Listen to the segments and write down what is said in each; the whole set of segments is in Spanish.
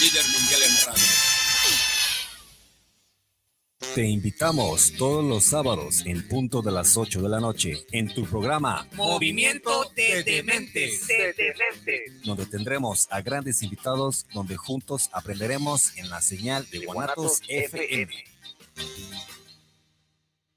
Líder mundial en radio. Te invitamos todos los sábados en punto de las 8 de la noche en tu programa Movimiento de Dementes. donde tendremos a grandes invitados donde juntos aprenderemos en la señal de Guanatos FM.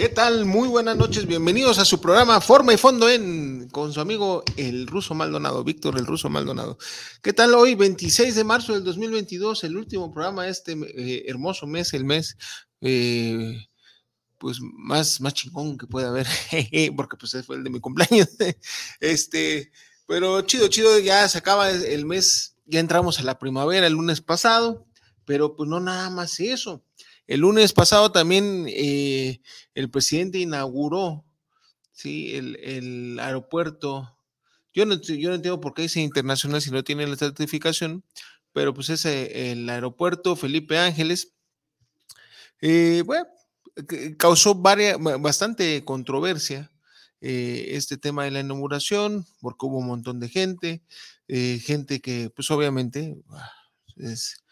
¿Qué tal? Muy buenas noches, bienvenidos a su programa Forma y Fondo en con su amigo el ruso Maldonado, Víctor el ruso Maldonado. ¿Qué tal hoy, 26 de marzo del 2022, el último programa de este eh, hermoso mes, el mes eh, pues más, más chingón que puede haber, porque pues fue el de mi cumpleaños. Este, pero chido, chido, ya se acaba el mes, ya entramos a la primavera el lunes pasado, pero pues no nada más eso. El lunes pasado también eh, el presidente inauguró ¿sí? el, el aeropuerto. Yo no, yo no entiendo por qué dice internacional si no tiene la certificación, pero pues es el aeropuerto Felipe Ángeles. Eh, bueno, causó bastante controversia eh, este tema de la inauguración, porque hubo un montón de gente, gente que pues obviamente ah, es,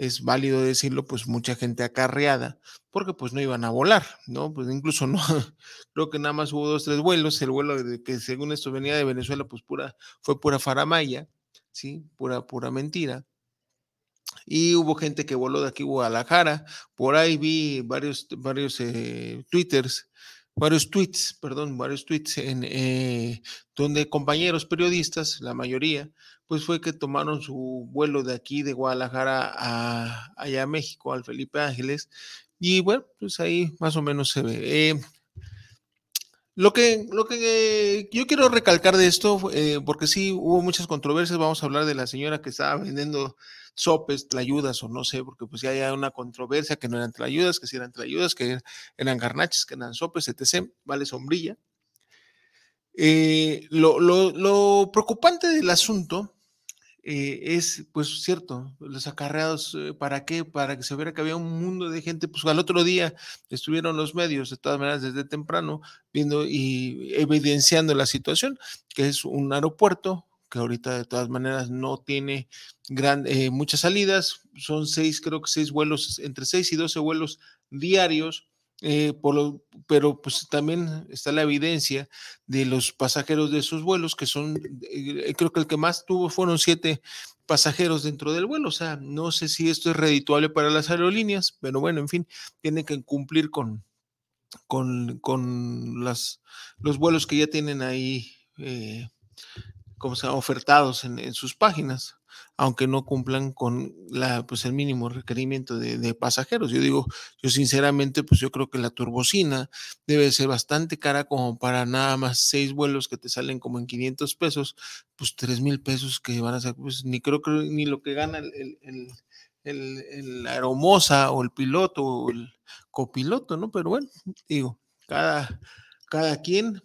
es válido decirlo, pues mucha gente acarreada, porque pues no iban a volar, ¿no? Pues incluso no, creo que nada más hubo dos, tres vuelos, el vuelo que según esto venía de Venezuela, pues pura, fue pura faramaya, ¿sí? Pura, pura mentira. Y hubo gente que voló de aquí a Guadalajara, por ahí vi varios, varios eh, twitters, varios tweets, perdón, varios tweets en eh, donde compañeros periodistas, la mayoría, pues fue que tomaron su vuelo de aquí de Guadalajara a allá México, al Felipe Ángeles, y bueno, pues ahí más o menos se ve. Eh, lo que, lo que yo quiero recalcar de esto, eh, porque sí hubo muchas controversias, vamos a hablar de la señora que estaba vendiendo sopes, tlayudas o no sé, porque pues ya hay una controversia que no eran tlayudas, que si eran tlayudas, que eran garnaches, que eran sopes, etc. Vale sombrilla. Eh, lo, lo preocupante del asunto eh, es, pues, cierto, los acarreados, eh, ¿para qué? Para que se viera que había un mundo de gente, pues al otro día estuvieron los medios, de todas maneras, desde temprano, viendo y evidenciando la situación, que es un aeropuerto que ahorita de todas maneras no tiene gran, eh, muchas salidas, son seis, creo que seis vuelos, entre seis y doce vuelos diarios, eh, por lo- pero pues también está la evidencia de los pasajeros de esos vuelos, que son, eh, creo que el que más tuvo fueron siete pasajeros dentro del vuelo, o sea, no sé si esto es redituable para las aerolíneas, pero bueno, en fin, tienen que cumplir con, con, con las, los vuelos que ya tienen ahí, eh, como se ofertados en, en sus páginas, aunque no cumplan con la, pues el mínimo requerimiento de, pasajeros. Yo digo, yo sinceramente, pues yo creo que la turbocina debe ser bastante cara como para nada más seis vuelos que te salen como en 500 pesos, pues tres mil pesos que van a ser, pues ni creo que ni lo que gana el, el aeromoza o el piloto o el copiloto, ¿no? Pero bueno, digo, cada, cada quien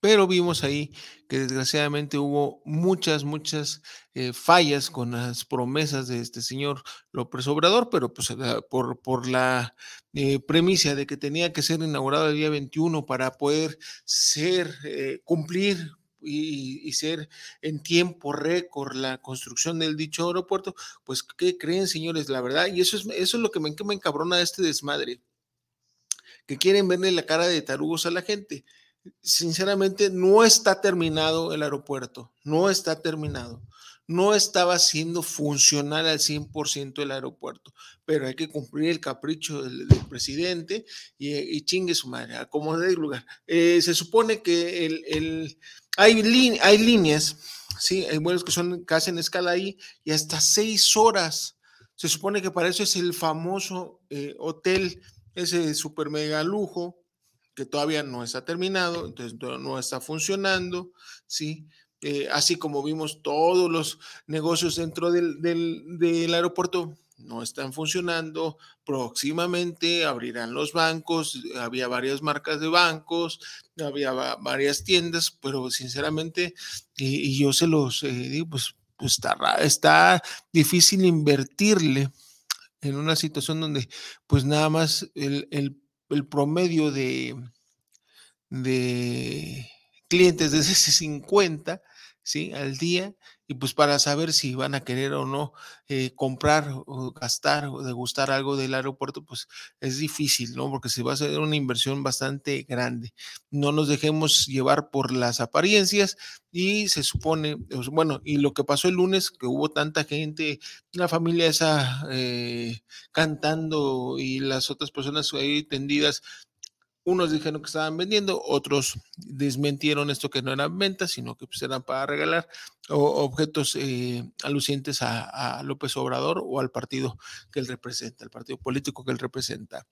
pero vimos ahí que desgraciadamente hubo muchas, muchas eh, fallas con las promesas de este señor López Obrador, pero pues la- por, por la eh, premisa de que tenía que ser inaugurado el día 21 para poder ser, eh, cumplir y, y ser en tiempo récord la construcción del dicho aeropuerto, pues ¿qué creen señores? La verdad, y eso es, eso es lo que me, que me encabrona este desmadre, que quieren verle la cara de tarugos a la gente sinceramente no está terminado el aeropuerto, no está terminado. No estaba siendo funcional al 100% el aeropuerto, pero hay que cumplir el capricho del, presidente y, chingue su madre, acomode el lugar. Eh, se supone que el, el, hay, hay líneas sí, hay vuelos que son que hacen escala ahí y hasta seis horas. Se supone que para eso es el famoso eh, hotel, ese super mega lujo, que todavía no está terminado, entonces no está funcionando, ¿sí? Eh, así como vimos todos los negocios dentro del, del, aeropuerto no están funcionando, próximamente abrirán los bancos, había varias marcas de bancos, había varias tiendas, pero sinceramente, y, yo se los eh, digo, pues, pues está, está difícil invertirle en una situación donde pues nada más el, el promedio de, de clientes desde ese 50 ¿sí? al día y pues para saber si van a querer o no eh, comprar o gastar o degustar algo del aeropuerto, pues es difícil, ¿no? Porque se va a hacer una inversión bastante grande. No nos dejemos llevar por las apariencias y se supone, pues, bueno, y lo que pasó el lunes, que hubo tanta gente, la familia esa eh, cantando y las otras personas ahí tendidas unos dijeron que estaban vendiendo, otros desmentieron esto que no eran ventas, sino que pues, eran para regalar objetos eh, alucientes a, López Obrador o al partido que él representa, el partido político que él representa.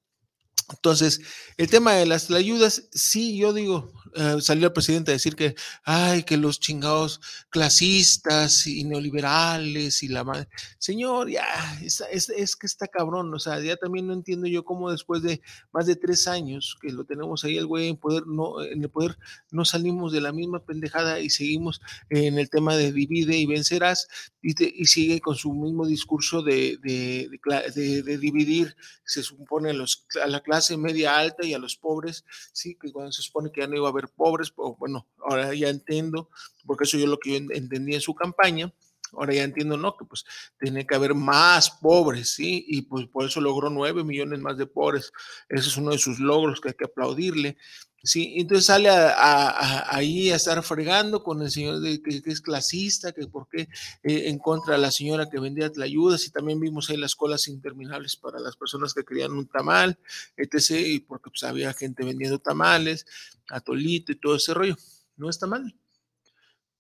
Entonces, el tema de las ayudas, sí, yo digo, eh, salió el presidente a decir que, ay, que los chingados clasistas y neoliberales y la madre. Señor, ya, es, es, que está cabrón, o sea, ya también no entiendo yo cómo después de más de tres años que lo tenemos ahí el güey en poder, no, en el poder, no salimos de la misma pendejada y seguimos en el tema de divide y vencerás y, y sigue con su mismo discurso de, de, de, de dividir, se supone los, a la clase media alta y a los pobres, sí, que cuando se supone que ya no iba a haber pobres, pues, bueno, ahora ya entiendo, porque eso yo lo que yo entendí en su campaña, ahora ya entiendo, no, que pues tiene que haber más pobres, sí, y pues por eso logró nueve millones más de pobres, ese es uno de sus logros que hay que aplaudirle, Sí, entonces sale ahí a estar fregando con el señor de, que, es clasista, que por qué eh, en contra de la señora que vendía la ayuda, y también vimos ahí las colas interminables para las personas que querían un tamal, etc., y porque pues, había gente vendiendo tamales, atolito y todo ese rollo. No está mal.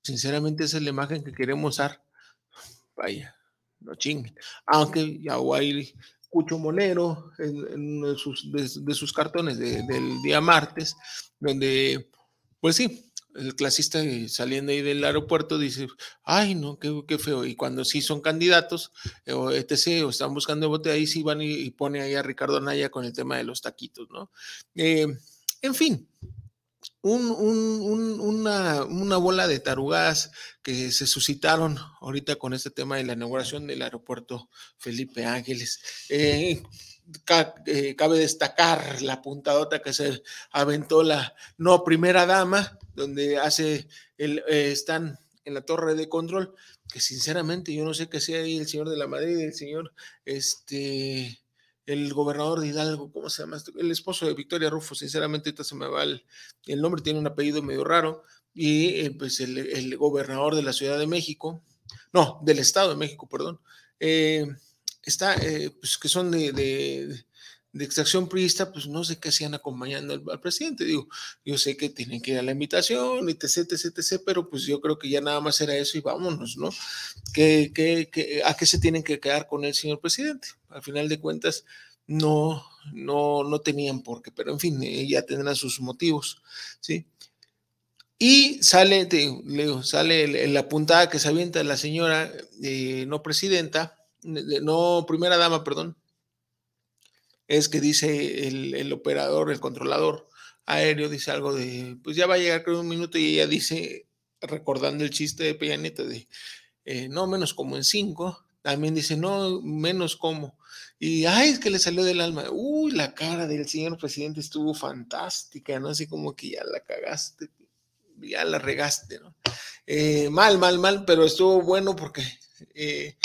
Sinceramente esa es la imagen que queremos dar. Vaya, no chinguen. Aunque ya hay Cucho Monero en, uno de sus, de, sus cartones del día martes, donde, pues sí, el clasista saliendo ahí del aeropuerto dice, ay, no, qué, qué feo. Y cuando sí son candidatos, eh, o etc., o están buscando voto, ahí sí van y, pone ahí a Ricardo Anaya con el tema de los taquitos, ¿no? Eh, en fin, una, una, bola de tarugas que se suscitaron ahorita con este tema de la inauguración del aeropuerto Felipe Ángeles. Eh, eh, cabe destacar la puntadota que se aventó la no primera dama, donde hace el, eh, están en la torre de control, que sinceramente yo no sé qué sea ahí el señor de la Madrid, el señor este el gobernador de Hidalgo, ¿cómo se llama? El esposo de Victoria Rufo, sinceramente ahorita se me va el, nombre, tiene un apellido medio raro, y eh, pues el, gobernador de la Ciudad de México, no, del Estado de México, perdón, eh, está, eh, pues que son de, de, extracción priista, pues no sé qué hacían acompañando al, presidente, digo, yo sé que tienen que ir a la invitación, etc, etc, etc, pero pues yo creo que ya nada más era eso y vámonos, ¿no? ¿Qué, qué, a qué se tienen que quedar con el señor presidente? Al final de cuentas, no, no, no tenían por qué, pero en fin, ella tendrá sus motivos, ¿sí? Y sale, leo, sale la puntada que se avienta la señora, eh, no presidenta, no primera dama, perdón, es que dice el, operador, el controlador aéreo, dice algo de, pues ya va a llegar creo un minuto y ella dice, recordando el chiste de Peña de, eh, no menos como en cinco, también dice, no menos como. Y, ay, es que le salió del alma. Uy, la cara del señor presidente estuvo fantástica, ¿no? Así como que ya la cagaste, ya la regaste, ¿no? Eh, mal, mal, mal, pero estuvo bueno porque eh,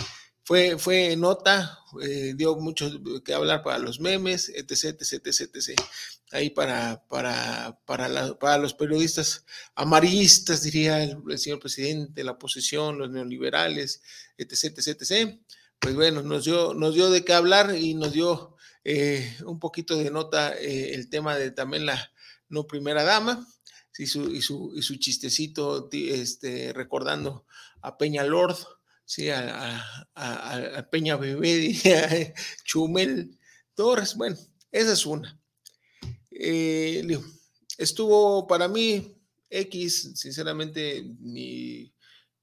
fue, fue nota, eh, dio mucho que hablar para los memes, etc, etc, etc, etc. Ahí para, para, para, los periodistas amarillistas, diría el, el, señor presidente, la oposición, los neoliberales, etc, etc, etc pues bueno, nos dio, nos dio de qué hablar y nos dio eh, un poquito de nota eh, el tema de también la no primera dama. y, su, y, su, y su chistecito este, recordando a Peña Lord, sí, a, a, Peña Bebé, a Chumel Torres. Bueno, esa es una. Eh, estuvo para mí X, sinceramente, ni,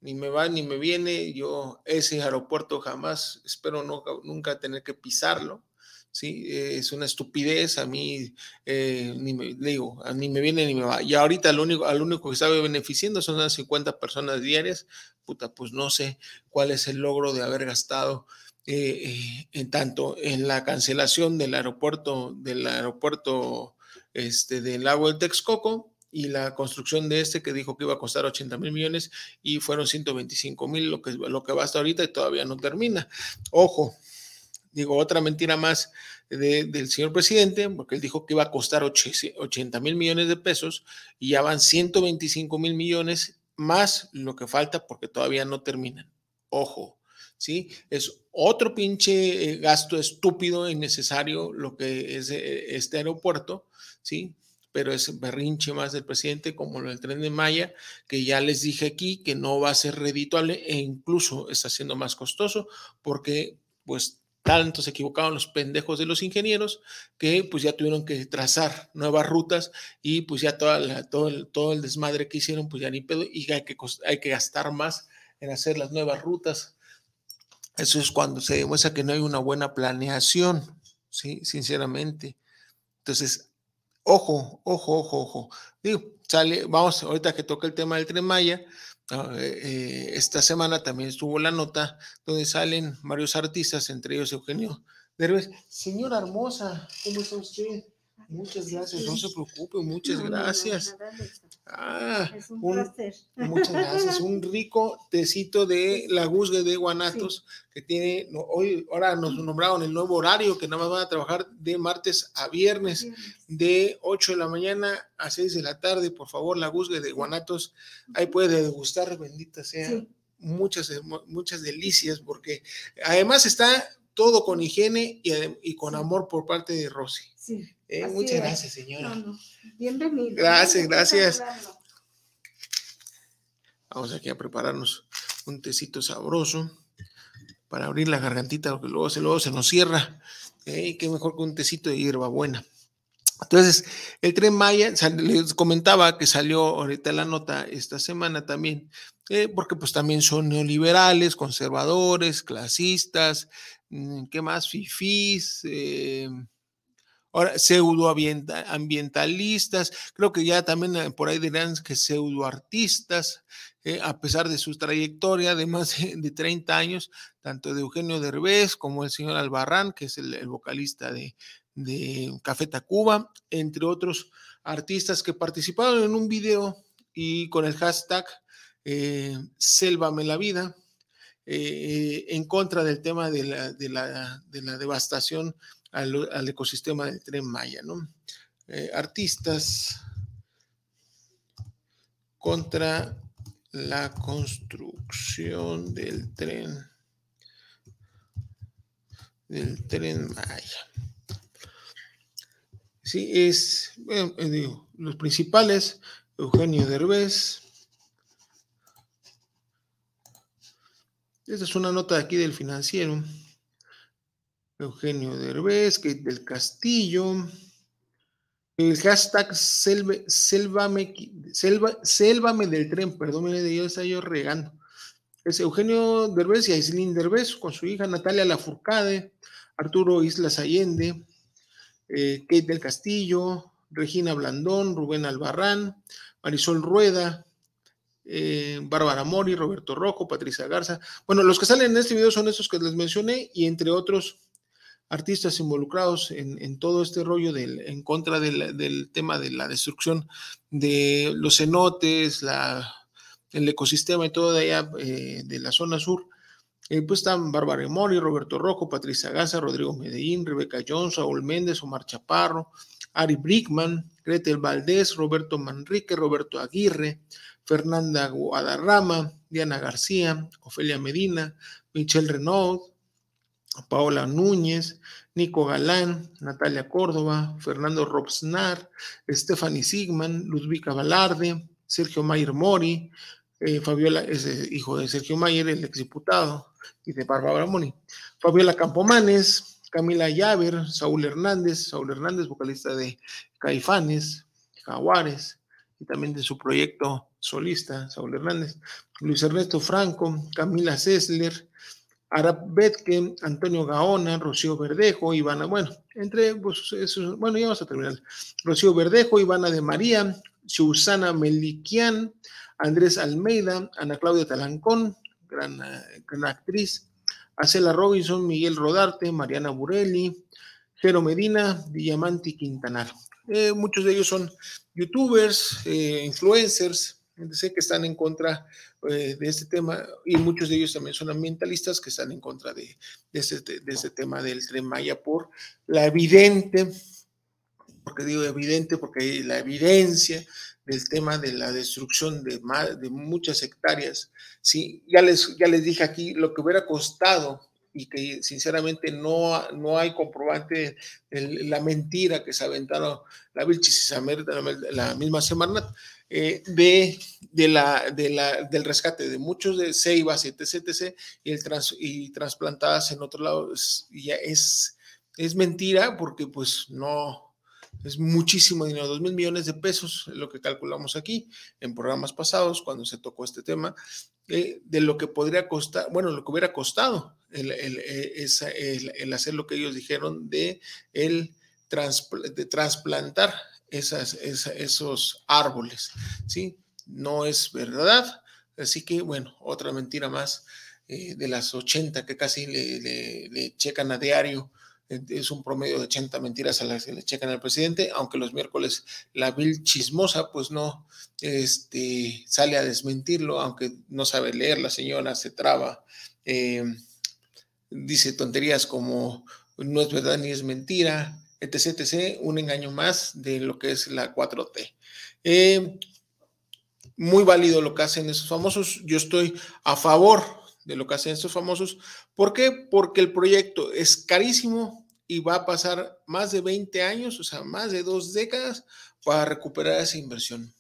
ni, me va ni me viene. Yo ese aeropuerto jamás, espero no, nunca tener que pisarlo. ¿Sí? es una estupidez, a mí, eh, ni me, digo, a mí me viene ni me va. Y ahorita lo único, al único que sabe beneficiando son las 50 personas diarias, puta, pues no sé cuál es el logro de haber gastado eh, eh, en tanto en la cancelación del aeropuerto, del aeropuerto este, del lago del Texcoco, y la construcción de este que dijo que iba a costar 80 mil millones y fueron 125 mil lo que, lo que va hasta ahorita y todavía no termina. Ojo, digo, otra mentira más del señor presidente, porque él dijo que iba a costar 80 mil millones de pesos y ya van 125 mil millones más lo que falta porque todavía no terminan. Ojo, ¿sí? Es otro pinche eh, gasto estúpido innecesario lo que es eh, este aeropuerto, ¿sí? Pero es berrinche más del presidente como lo del tren de Maya, que ya les dije aquí que no va a ser redituable e incluso está siendo más costoso porque pues tanto se equivocaron los pendejos de los ingenieros que pues ya tuvieron que trazar nuevas rutas y pues ya todo, el, todo el desmadre que hicieron pues ya ni pedo y hay que, hay que gastar más en hacer las nuevas rutas. Eso es cuando se demuestra que no hay una buena planeación, ¿sí? Sinceramente. Entonces, ojo, ojo, ojo, ojo. Digo, sale, vamos, ahorita que toca el tema del tren Maya, esta semana también estuvo la nota donde salen varios artistas, entre ellos Eugenio Derbez. Señora hermosa, ¿cómo está usted? Muchas gracias, no se preocupe, muchas gracias. Ah, es un, placer. Muchas gracias. Un rico tecito de la Guzgue de Guanatos que tiene, hoy, ahora nos nombraron el nuevo horario que nada más van a trabajar de martes a viernes, de 8 de la mañana a 6 de la tarde. Por favor, la Guzgue de Guanatos, ahí puede degustar, bendita sea. Muchas, muchas delicias, porque además está todo con higiene y, y con amor por parte de Rosy. Sí. Eh, muchas gracias, señora. Bienvenido. Gracias, gracias. Vamos aquí a prepararnos un tecito sabroso para abrir la gargantita, porque luego se, luego se nos cierra. Eh, qué mejor que un tecito de hierba buena. Entonces, el tren Maya, les comentaba que salió ahorita la nota esta semana también, eh, porque pues también son neoliberales, conservadores, clasistas, mm, ¿qué más? Fifís, eh, Ahora, pseudoambientalistas, creo que ya también eh, por ahí dirán que pseudoartistas, eh, a pesar de su trayectoria de más de 30 años, tanto de Eugenio Derbez como el señor Albarrán, que es el, vocalista de, Café Tacuba, entre otros artistas que participaron en un video y con el hashtag eh, Sélvame la vida, eh, en contra del tema de la, de la, de la devastación al, ecosistema del tren Maya, ¿no? Eh, artistas contra la construcción del tren del tren Maya. Sí, es, bueno, eh, digo, los principales, Eugenio Derbez. Esta es una nota aquí del financiero. Eugenio Derbez, que del Castillo. El hashtag selva, selvame, del tren, perdón, de yo yo regando. Es Eugenio Derbez y Aislinn Derbez con su hija Natalia Lafourcade, Arturo Islas Allende, eh, Kate del Castillo, Regina Blandón, Rubén Albarrán, Marisol Rueda, eh, Bárbara Mori, Roberto Rojo, Patricia Garza. Bueno, los que salen en este video son estos que les mencioné y entre otros artistas involucrados en, todo este rollo del, en contra del, tema de la destrucción de los cenotes, la, el ecosistema y todo de allá eh, de la zona sur. Eh, pues están Bárbara Mori, Roberto Rojo, Patricia Gaza, Rodrigo Medellín, Rebeca Jones, Saúl Méndez, Omar Chaparro, Ari Brickman, Gretel Valdés, Roberto Manrique, Roberto Aguirre, Fernanda Guadarrama, Diana García, Ofelia Medina, Michelle Renaud, Paola Núñez, Nico Galán, Natalia Córdoba, Fernando Robsnar, Stephanie Sigman, Ludvika Valarde, Sergio Mayer Mori, eh, Fabiola, es eh, hijo de Sergio Mayer, el exdiputado, y de Bárbara Moni, Fabiola Campomanes, Camila Llaver, Saúl Hernández, Saúl Hernández, vocalista de Caifanes, Jaguares, y también de su proyecto solista, Saúl Hernández, Luis Ernesto Franco, Camila Sessler, Arab Betke, Antonio Gaona, Rocío Verdejo, Ivana, bueno, entre, pues, eso, bueno, ya vamos a terminar. Rocío Verdejo, Ivana de María, Susana Meliquian, Andrés Almeida, Ana Claudia Talancón, gran, eh, gran actriz, Acela Robinson, Miguel Rodarte, Mariana Burelli, Jero Medina, Diamanti Quintanar. Eh, muchos de ellos son youtubers, eh, influencers, sé que están en contra eh, de este tema y muchos de ellos también son ambientalistas que están en contra de, de, este, tema del tren Maya por la evidente, porque digo evidente, porque la evidencia del tema de la destrucción de, de muchas hectáreas. Sí, ya les, ya les dije aquí lo que hubiera costado y que sinceramente no, no hay comprobante de la mentira que se aventaron la Vilchis y la misma semana eh, de, de, la, de la, del rescate de muchos de ceibas, etc, etc, y, el trans, y trasplantadas en otro lado, es, ya es, es mentira porque pues no, es muchísimo dinero, dos mil millones de pesos, lo que calculamos aquí en programas pasados cuando se tocó este tema, eh, de lo que podría costar, bueno, lo que hubiera costado el, el, eh, el, el hacer lo que ellos dijeron de el de trasplantar esos árboles, ¿sí? No es verdad. Así que, bueno, otra mentira más eh, de las 80 que casi le, checan a diario. Es un promedio de 80 mentiras a las que le checan al presidente, aunque los miércoles la vil chismosa, pues no este, sale a desmentirlo, aunque no sabe leer la señora, se traba. Eh, dice tonterías como no es verdad ni es mentira, etc, un engaño más de lo que es la 4T. Eh, muy válido lo que hacen esos famosos. Yo estoy a favor de lo que hacen estos famosos. ¿Por qué? Porque el proyecto es carísimo y va a pasar más de 20 años, o sea, más de dos décadas para recuperar esa inversión.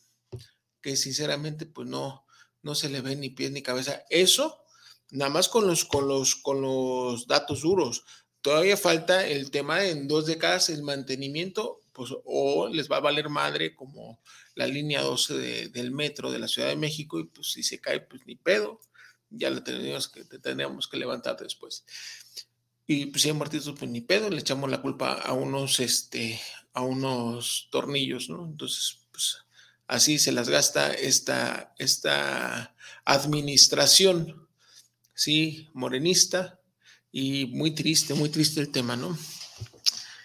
Que sinceramente, pues no, no se le ve ni pie ni cabeza. Eso, nada más con los, con los, con los datos duros. Todavía falta el tema en dos décadas el mantenimiento, pues o les va a valer madre como la línea 12 del metro de la Ciudad de México y pues si se cae, pues ni pedo, ya lo tenemos que, tendríamos que levantar después. Y pues si hay martillos, pues ni pedo, le echamos la culpa a unos, este, a unos tornillos, ¿no? Entonces, pues así se las gasta esta, esta administración, ¿sí? Morenista, y muy triste, muy triste el tema, ¿no?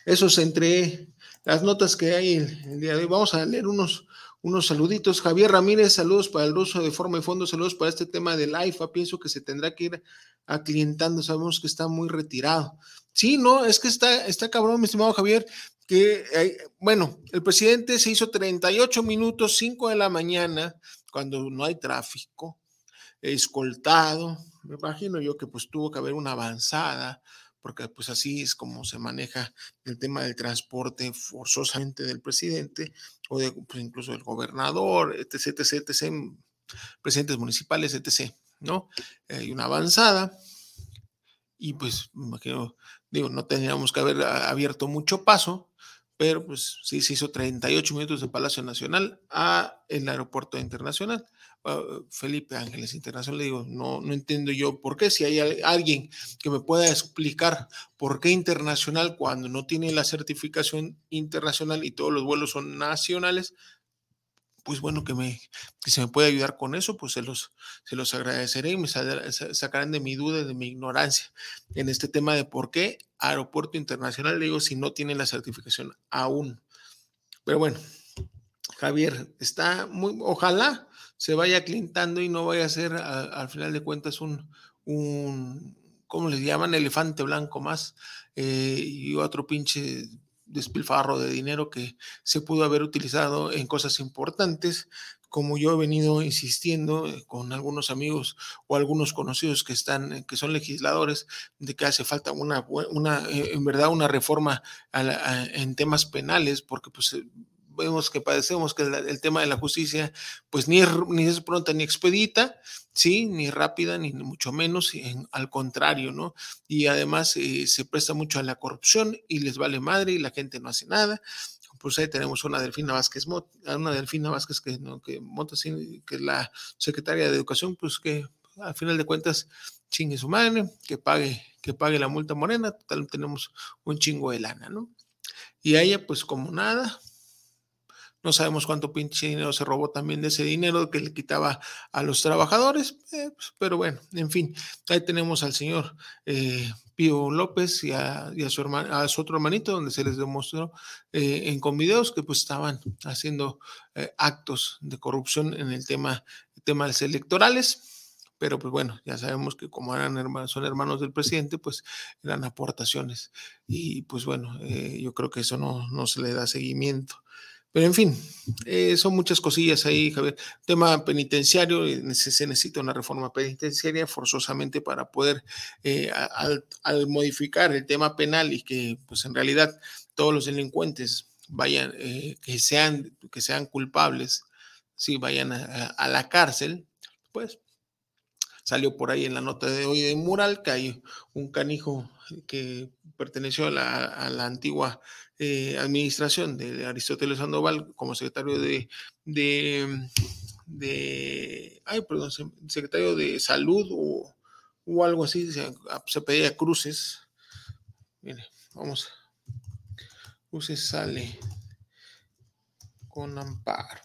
Eso es entre las notas que hay el, día de hoy. Vamos a leer unos, unos saluditos. Javier Ramírez, saludos para el ruso de forma y fondo, saludos para este tema del IFA. Pienso que se tendrá que ir aclientando, sabemos que está muy retirado. Sí, no, es que está, está cabrón, mi estimado Javier, que, bueno, el presidente se hizo 38 minutos, 5 de la mañana, cuando no hay tráfico, escoltado, me imagino yo que pues tuvo que haber una avanzada, porque pues así es como se maneja el tema del transporte forzosamente del presidente o de, pues, incluso del gobernador, etc, etc, etc, presidentes municipales, etc, ¿no? Hay una avanzada y pues me imagino, digo, no tendríamos que haber abierto mucho paso, pero pues sí se hizo 38 minutos de Palacio Nacional a el aeropuerto internacional. Ah, Felipe Ángeles Internacional, le digo, no, no entiendo yo por qué, si hay alguien que me pueda explicar por qué internacional cuando no tiene la certificación internacional y todos los vuelos son nacionales, pues bueno, que, me, que se me puede ayudar con eso, pues se los, se los agradeceré y me sacarán de mi duda, de mi ignorancia en este tema de por qué aeropuerto internacional, le digo, si no tiene la certificación aún. Pero bueno, Javier, está muy, ojalá se vaya clintando y no vaya a ser al final de cuentas un, un ¿cómo les llaman? Elefante blanco más eh, y otro pinche despilfarro de dinero que se pudo haber utilizado en cosas importantes como yo he venido insistiendo eh, con algunos amigos o algunos conocidos que están, eh, que son legisladores, de que hace falta una, una en verdad, una reforma en temas penales, porque pues vemos que padecemos que el, tema de la justicia, pues ni es, ni es pronta ni expedita, sí, ni rápida, ni mucho menos, al contrario, ¿no? Y además se presta mucho a la corrupción y les vale madre y la gente no hace nada pues ahí tenemos una Delfina Vázquez, una Delfina Vázquez que, ¿no? que, que es la secretaria de Educación, pues que al final de cuentas chingue su madre, que pague, que pague la multa morena, total tenemos un chingo de lana, ¿no? Y a ella, pues como nada, no sabemos cuánto pinche dinero se robó también de ese dinero que le quitaba a los trabajadores, eh, pues, pero bueno, en fin, ahí tenemos al señor eh, Pío López y a, su, a su otro hermanito, donde se les demostró eh, en con videos que pues estaban haciendo actos de corrupción en el tema, temas electorales pero pues bueno, ya sabemos que como son hermanos del presidente, pues eran aportaciones. Y pues bueno, yo creo que eso no, no se le da seguimiento. Pero en fin, eh, son muchas cosillas ahí, Javier. Tema penitenciario, eh, se necesita una reforma penitenciaria forzosamente para poder, eh, al, modificar el tema penal y que pues en realidad todos los delincuentes vayan, que, sean, que sean culpables, si vayan a, la cárcel, pues salió por ahí en la nota de hoy de Mural que hay un canijo que perteneció a la, a la antigua eh, administración de Aristóteles Sandoval como secretario de, de, ay, perdón, secretario de salud o, o algo así, se, se, pedía cruces. Mire, vamos. Cruces sale con amparo.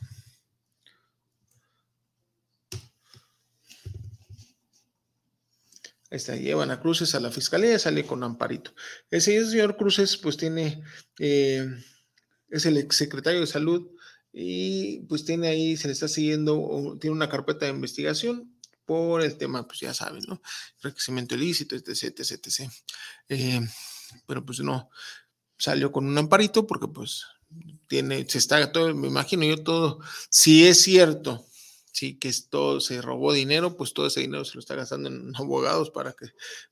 Está, llevan a Cruces a la fiscalía y sale con Amparito. Ese señor Cruces, pues tiene, eh, es el exsecretario de salud y pues tiene ahí, se le está siguiendo, tiene una carpeta de investigación por el tema, pues ya saben, ¿no? Enriquecimiento ilícito, etc, etc, etc. Eh, pero pues no, salió con un amparito porque pues tiene, se está todo, me imagino yo todo, si es cierto sí, que todo se robó dinero, pues todo ese dinero se lo está gastando en abogados para que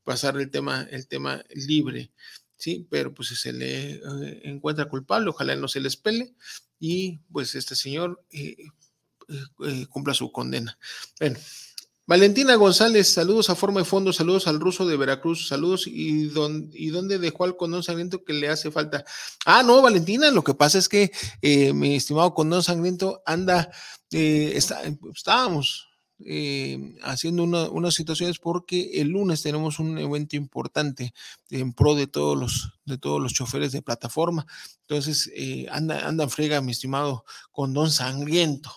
pasar el tema, el tema libre, sí, pero pues se le eh, encuentra culpable, ojalá no se les pele y pues este señor eh, eh, cumpla su condena. Bueno. Valentina González, saludos a Forma de Fondo, saludos al ruso de Veracruz, saludos y, y dónde dejó al condón sangriento que le hace falta. Ah, no, Valentina, lo que pasa es que mi estimado condón sangriento anda eh, estábamos eh, haciendo unas situaciones porque el lunes tenemos un evento importante en pro de todos los, de todos los choferes de plataforma. Entonces, eh, anda, anda frega, mi estimado condón sangriento.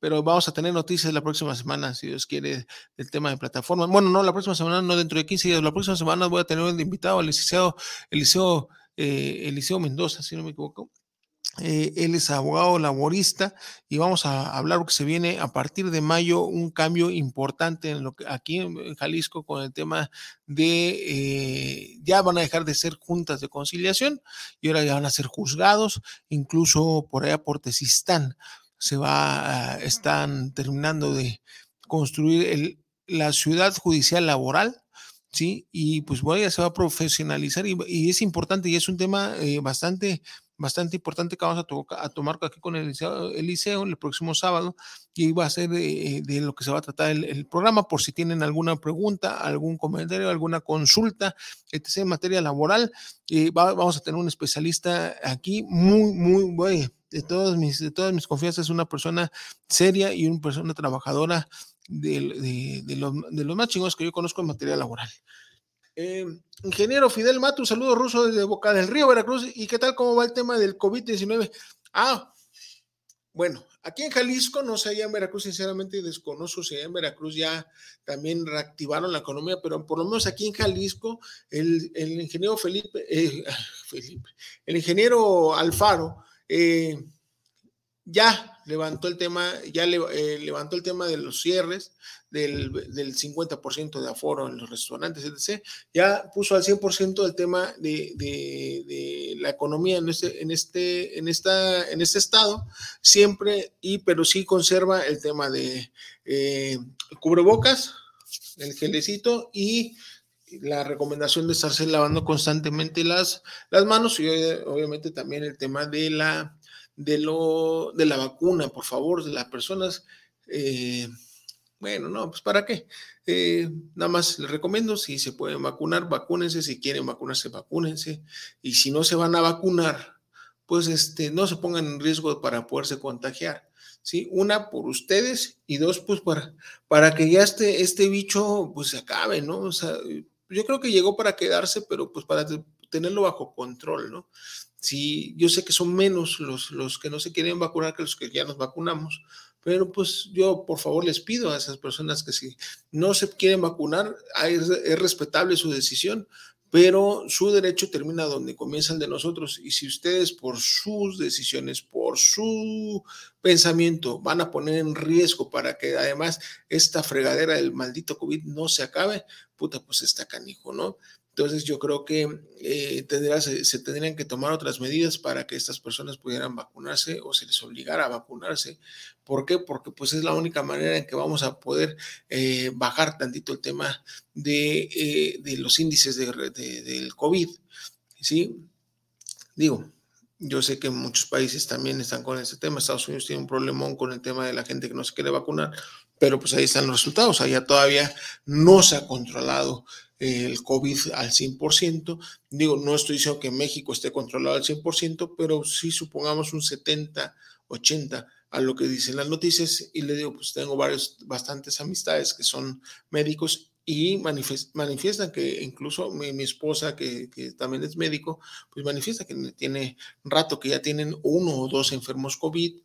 Pero vamos a tener noticias la próxima semana, si Dios quiere, del tema de plataforma. Bueno, no, la próxima semana, no dentro de 15 días, la próxima semana voy a tener un invitado al licenciado Eliseo, Eliseo Mendoza, si no me equivoco, eh, él es abogado laborista y vamos a hablar porque se viene a partir de mayo un cambio importante en lo que aquí en Jalisco con el tema de eh, ya van a dejar de ser juntas de conciliación y ahora ya van a ser juzgados, incluso por allá por Tesistán se va, están terminando de construir el, la ciudad judicial laboral. Sí, y pues bueno, ya se va a profesionalizar y, es importante y es un tema eh, bastante bastante importante que vamos a, a tomar aquí con el liceo, el próximo sábado y va a ser de, lo que se va a tratar el, programa por si tienen alguna pregunta, algún comentario, alguna consulta, etc. en materia laboral. y vamos a tener un especialista aquí muy, muy bueno. De todas mis, de todas mis confianzas, una persona seria y una persona trabajadora de, de, los, de los más chingones que yo conozco en materia laboral. Eh, ingeniero Fidel Matu, saludos ruso desde Boca del Río, Veracruz. ¿Y qué tal cómo va el tema del COVID-19? Ah, bueno, aquí en Jalisco, no sé, allá en Veracruz, sinceramente desconozco si en Veracruz ya también reactivaron la economía, pero por lo menos aquí en Jalisco, el, ingeniero Felipe, eh, Felipe, el ingeniero Alfaro, eh, ya levantó el tema, ya eh, levantó el tema de los cierres, del, del 50% de aforo en los restaurantes, etc. Ya puso al 100% el tema de, de, la economía en este, en, este, en, esta, en este estado, siempre, y pero sí conserva el tema de eh, cubrebocas, el gelecito y la recomendación de estarse lavando constantemente las, las manos y obviamente también el tema de la de, lo, de la vacuna, por favor, de las personas. Eh, bueno, no, pues para qué. Eh, nada más les recomiendo, si se pueden vacunar, vacúnense, si quieren vacunarse, vacúnense. Y si no se van a vacunar, pues este, no se pongan en riesgo para poderse contagiar. ¿sí? Una por ustedes y dos, pues para, para que ya este, este bicho pues se acabe, ¿no? O sea, yo creo que llegó para quedarse, pero pues para tenerlo bajo control, ¿no? Sí, yo sé que son menos los, los que no se quieren vacunar que los que ya nos vacunamos, pero pues yo por favor les pido a esas personas que si no se quieren vacunar, es respetable su decisión, pero su derecho termina donde comienza el de nosotros. Y si ustedes por sus decisiones, por su pensamiento, van a poner en riesgo para que además esta fregadera del maldito COVID no se acabe, puta, pues está canijo, ¿no? Entonces yo creo que eh, se, tendrían que tomar otras medidas para que estas personas pudieran vacunarse o se les obligara a vacunarse. ¿Por qué? Porque pues es la única manera en que vamos a poder eh, bajar tantito el tema de, eh, los índices de, del COVID. ¿Sí? Digo, yo sé que muchos países también están con ese tema. Estados Unidos tiene un problemón con el tema de la gente que no se quiere vacunar, pero pues ahí están los resultados. Allá todavía no se ha controlado el COVID al 100%. Digo, no estoy diciendo que México esté controlado al 100%, pero sí supongamos un 70, 80 a lo que dicen las noticias y le digo, pues tengo varios, bastantes amistades que son médicos y manifiestan que incluso mi, esposa, que, que, también es médico, pues manifiesta que tiene rato que ya tienen uno o dos enfermos COVID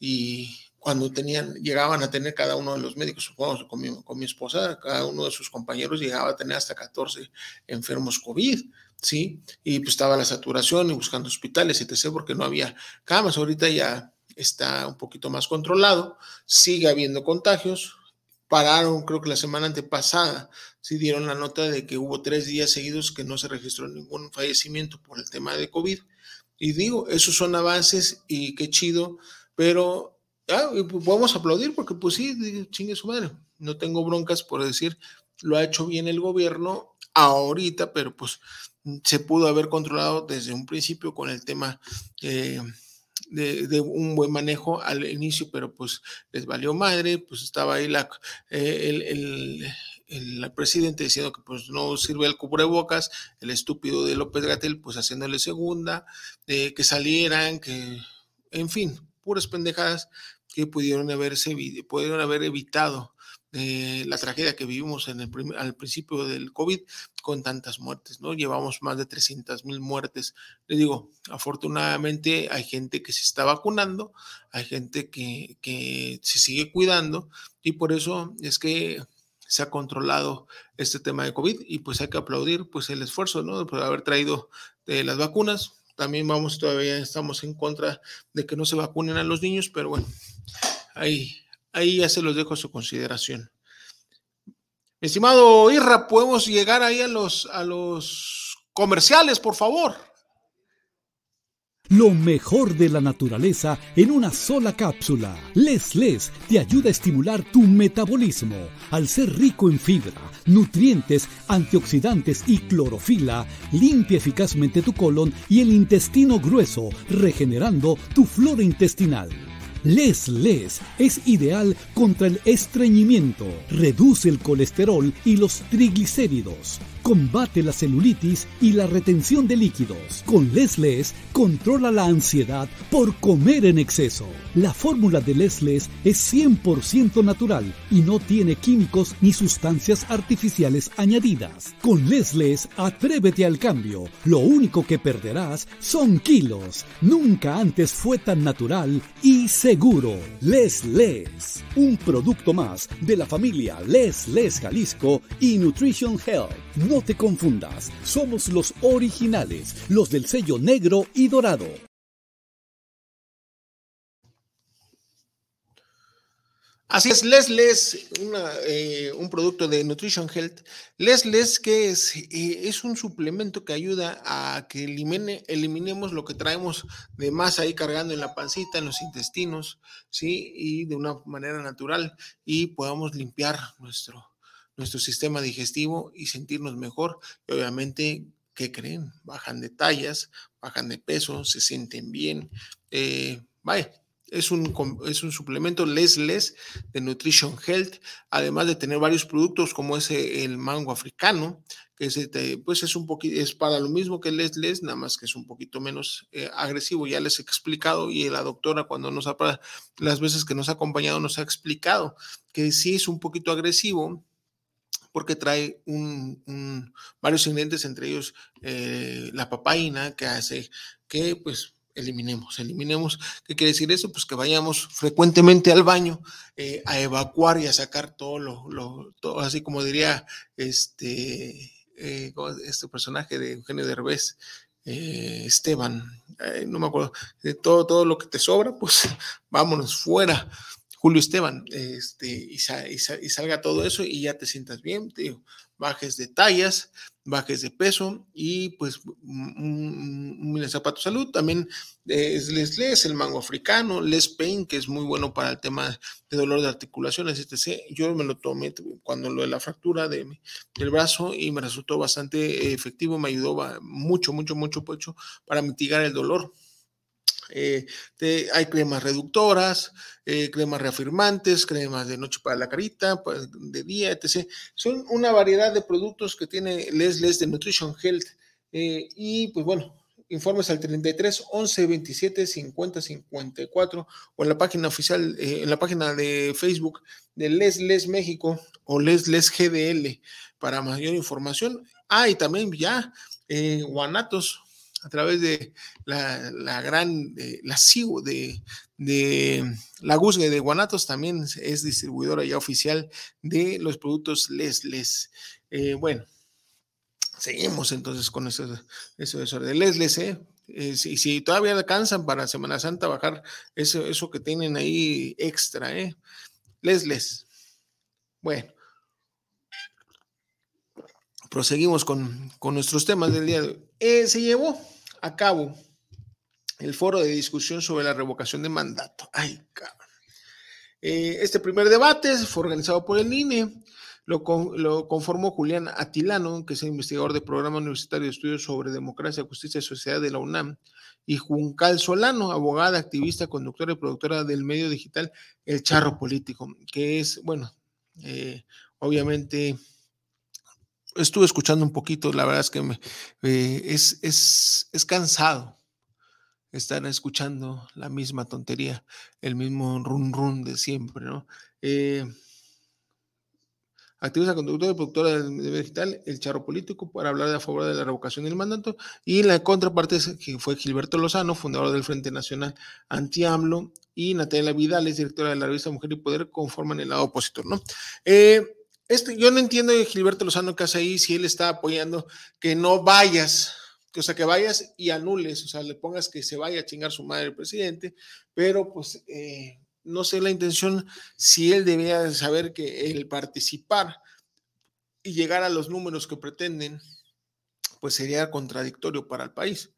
y cuando tenían, llegaban a tener cada uno de los médicos, con mi, con mi esposa, cada uno de sus compañeros llegaba a tener hasta 14 enfermos COVID, ¿sí? Y pues estaba la saturación y buscando hospitales, etc., porque no había camas. Ahorita ya está un poquito más controlado, sigue habiendo contagios. Pararon, creo que la semana antepasada, sí dieron la nota de que hubo tres días seguidos que no se registró ningún fallecimiento por el tema de COVID. Y digo, esos son avances y qué chido, pero Ah, pues, podemos aplaudir porque pues sí, chingue su madre. No tengo broncas por decir, lo ha hecho bien el gobierno ahorita, pero pues se pudo haber controlado desde un principio con el tema eh, de, un buen manejo al inicio, pero pues les valió madre, pues estaba ahí la, eh, presidente diciendo que pues no sirve el cubrebocas, el estúpido de López Gatel pues haciéndole segunda, de que salieran, que, en fin, puras pendejadas pudieron, haberse, pudieron haber evitado eh, la tragedia que vivimos al principio del COVID con tantas muertes, ¿no? Llevamos más de 300 mil muertes. Le digo, afortunadamente hay gente que se está vacunando, hay gente que, que se sigue cuidando y por eso es que se ha controlado este tema de COVID y pues hay que aplaudir pues el esfuerzo, ¿no? Por haber traído eh, las vacunas, también vamos, todavía estamos en contra de que no se vacunen a los niños, pero bueno, ahí, ahí ya se los dejo a su consideración. Estimado Irra, podemos llegar ahí a los, a los comerciales, por favor. Lo mejor de la naturaleza en una sola cápsula. Les Les te ayuda a estimular tu metabolismo. Al ser rico en fibra, nutrientes, antioxidantes y clorofila, limpia eficazmente tu colon y el intestino grueso, regenerando tu flora intestinal. Les Les es ideal contra el estreñimiento, reduce el colesterol y los triglicéridos Combate la celulitis y la retención de líquidos. Con Les controla la ansiedad por comer en exceso. La fórmula de Les es 100% natural y no tiene químicos ni sustancias artificiales añadidas. Con Les atrévete al cambio. Lo único que perderás son kilos. Nunca antes fue tan natural y seguro. Les un producto más de la familia Les Les Jalisco y Nutrition Health. No te confundas, somos los originales, los del sello negro y dorado. Así es, Les eh, un producto de Nutrition Health. Les que es, eh, es un suplemento que ayuda a que elimine, eliminemos lo que traemos de más ahí cargando en la pancita, en los intestinos, ¿sí? Y de una manera natural y podamos limpiar nuestro, nuestro sistema digestivo y sentirnos mejor. Obviamente, ¿qué creen? Bajan de tallas, bajan de peso, se sienten bien. Eh, es un, es un suplemento Les Les de Nutrition Health, además de tener varios productos como ese el mango africano, que es, este, pues es un poquito, es para lo mismo que Les Les, nada más que es un poquito menos eh, agresivo. Ya les he explicado y la doctora cuando nos ha, las veces que nos ha acompañado nos ha explicado que sí es un poquito agresivo, porque trae un, varios ingredientes, entre ellos eh, la papaina, que hace que pues eliminemos, eliminemos. ¿Qué quiere decir eso? Pues que vayamos frecuentemente al baño eh, a evacuar y a sacar todo lo, todo, así como diría este, eh, este personaje de Eugenio Derbez, eh, Esteban, no me acuerdo, de todo, todo lo que te sobra, pues vámonos fuera. Julio Esteban, este, y, y, salga todo eso y ya te sientas bien, digo, bajes de tallas, bajes de peso y pues un, zapato salud. También es Les Les, el mango africano, Les Pain, que es muy bueno para el tema de dolor de articulaciones, etc. Yo me lo tomé cuando lo de la fractura de, del brazo y me resultó bastante efectivo, me ayudó mucho, mucho, mucho, mucho para mitigar el dolor. Eh, hay cremas reductoras, eh, cremas reafirmantes, cremas de noche para la carita, pues, de día, etc. Son una variedad de productos que tiene Les Les de Nutrition Health. Eh, y pues bueno, informes al 33 11 27 50 54 o en la página oficial, en la página de Facebook de Les Les México o Les Les GDL para mayor información. Ah, y también ya Guanatos, a través de la, gran, la CIU de, de la GUSGE de Guanatos, también es distribuidora ya oficial de los productos Les Les. Eh, bueno, seguimos entonces con eso, eso, de Les Les, ¿eh? eh si, si, todavía alcanzan para Semana Santa bajar eso, eso que tienen ahí extra, ¿eh? Les Les. Bueno, proseguimos con, nuestros temas del día de hoy. Eh, se llevó a cabo el foro de discusión sobre la revocación de mandato. Ay. Eh, este primer debate fue organizado por el INE, lo, conformó Julián Atilano, que es investigador del Programa Universitario de Estudios sobre Democracia, Justicia y Sociedad de la UNAM, y Juncal Solano, abogada, activista, conductora y productora del medio digital El Charro Político, que es, bueno, eh, obviamente estuve escuchando un poquito, la verdad es que eh, es, es, es, cansado estar escuchando la misma tontería, el mismo run run de siempre, ¿no? Eh, activista conductora y productora de digital, El Charro Político, para hablar a favor de la revocación del mandato, y la contraparte que fue Gilberto Lozano, fundador del Frente Nacional Anti-AMLO, y Natalia Vidal, es directora de la revista Mujer y Poder, conforman el lado opositor, ¿no? Eh, este, yo no entiendo de Gilberto Lozano que hace ahí si él está apoyando que no vayas, o sea, que vayas y anules, o sea, le pongas que se vaya a chingar su madre el presidente, pero pues eh, no sé la intención si él debía saber que el participar y llegar a los números que pretenden, pues sería contradictorio para el país.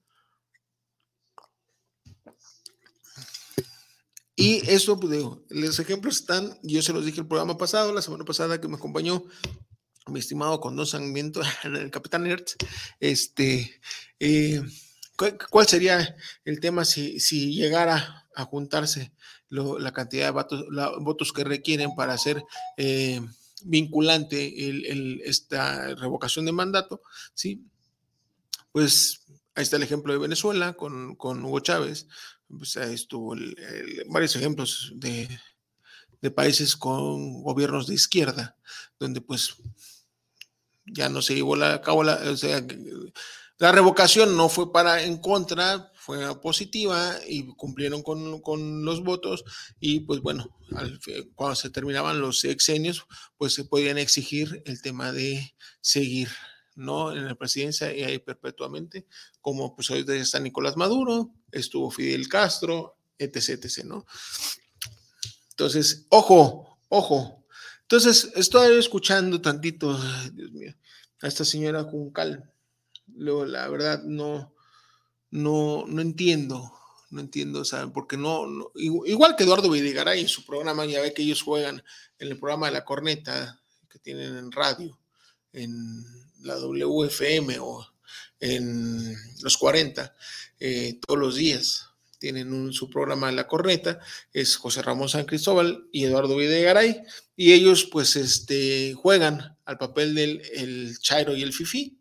Y eso, pues los ejemplos están, yo se los dije el programa pasado, la semana pasada que me acompañó mi estimado Condón Sangriento, el Capitán Hertz, este, eh, ¿cuál sería el tema si, si llegara a juntarse la cantidad de votos, votos, que requieren para hacer eh, vinculante esta revocación de mandato? Sí, pues ahí está el ejemplo de Venezuela con, con Hugo Chávez, pues estuvo varios ejemplos de, países con gobiernos de izquierda, donde pues ya no se llevó a cabo la, la revocación no fue para en contra, fue positiva y cumplieron con, con los votos y pues bueno, cuando se terminaban los exenios, pues se podían exigir el tema de seguir ¿no? En la presidencia y ahí perpetuamente, como pues ahorita está Nicolás Maduro, estuvo Fidel Castro, etc, etc, ¿no? Entonces, ojo, Ojo. Entonces, estoy escuchando tantito, Dios mío, a esta señora Juncal. Luego, la verdad, no, no, no entiendo, no entiendo, ¿saben? Porque no, no, igual que Eduardo Videgaray en su programa, ya ve que ellos juegan en el programa de la corneta que tienen en radio, en la WFM o en los 40, eh, todos los días. Tienen un, su programa la corneta, es José Ramón San Cristóbal y Eduardo Videgaray, y ellos pues este, juegan al papel del el Chairo y el Fifi,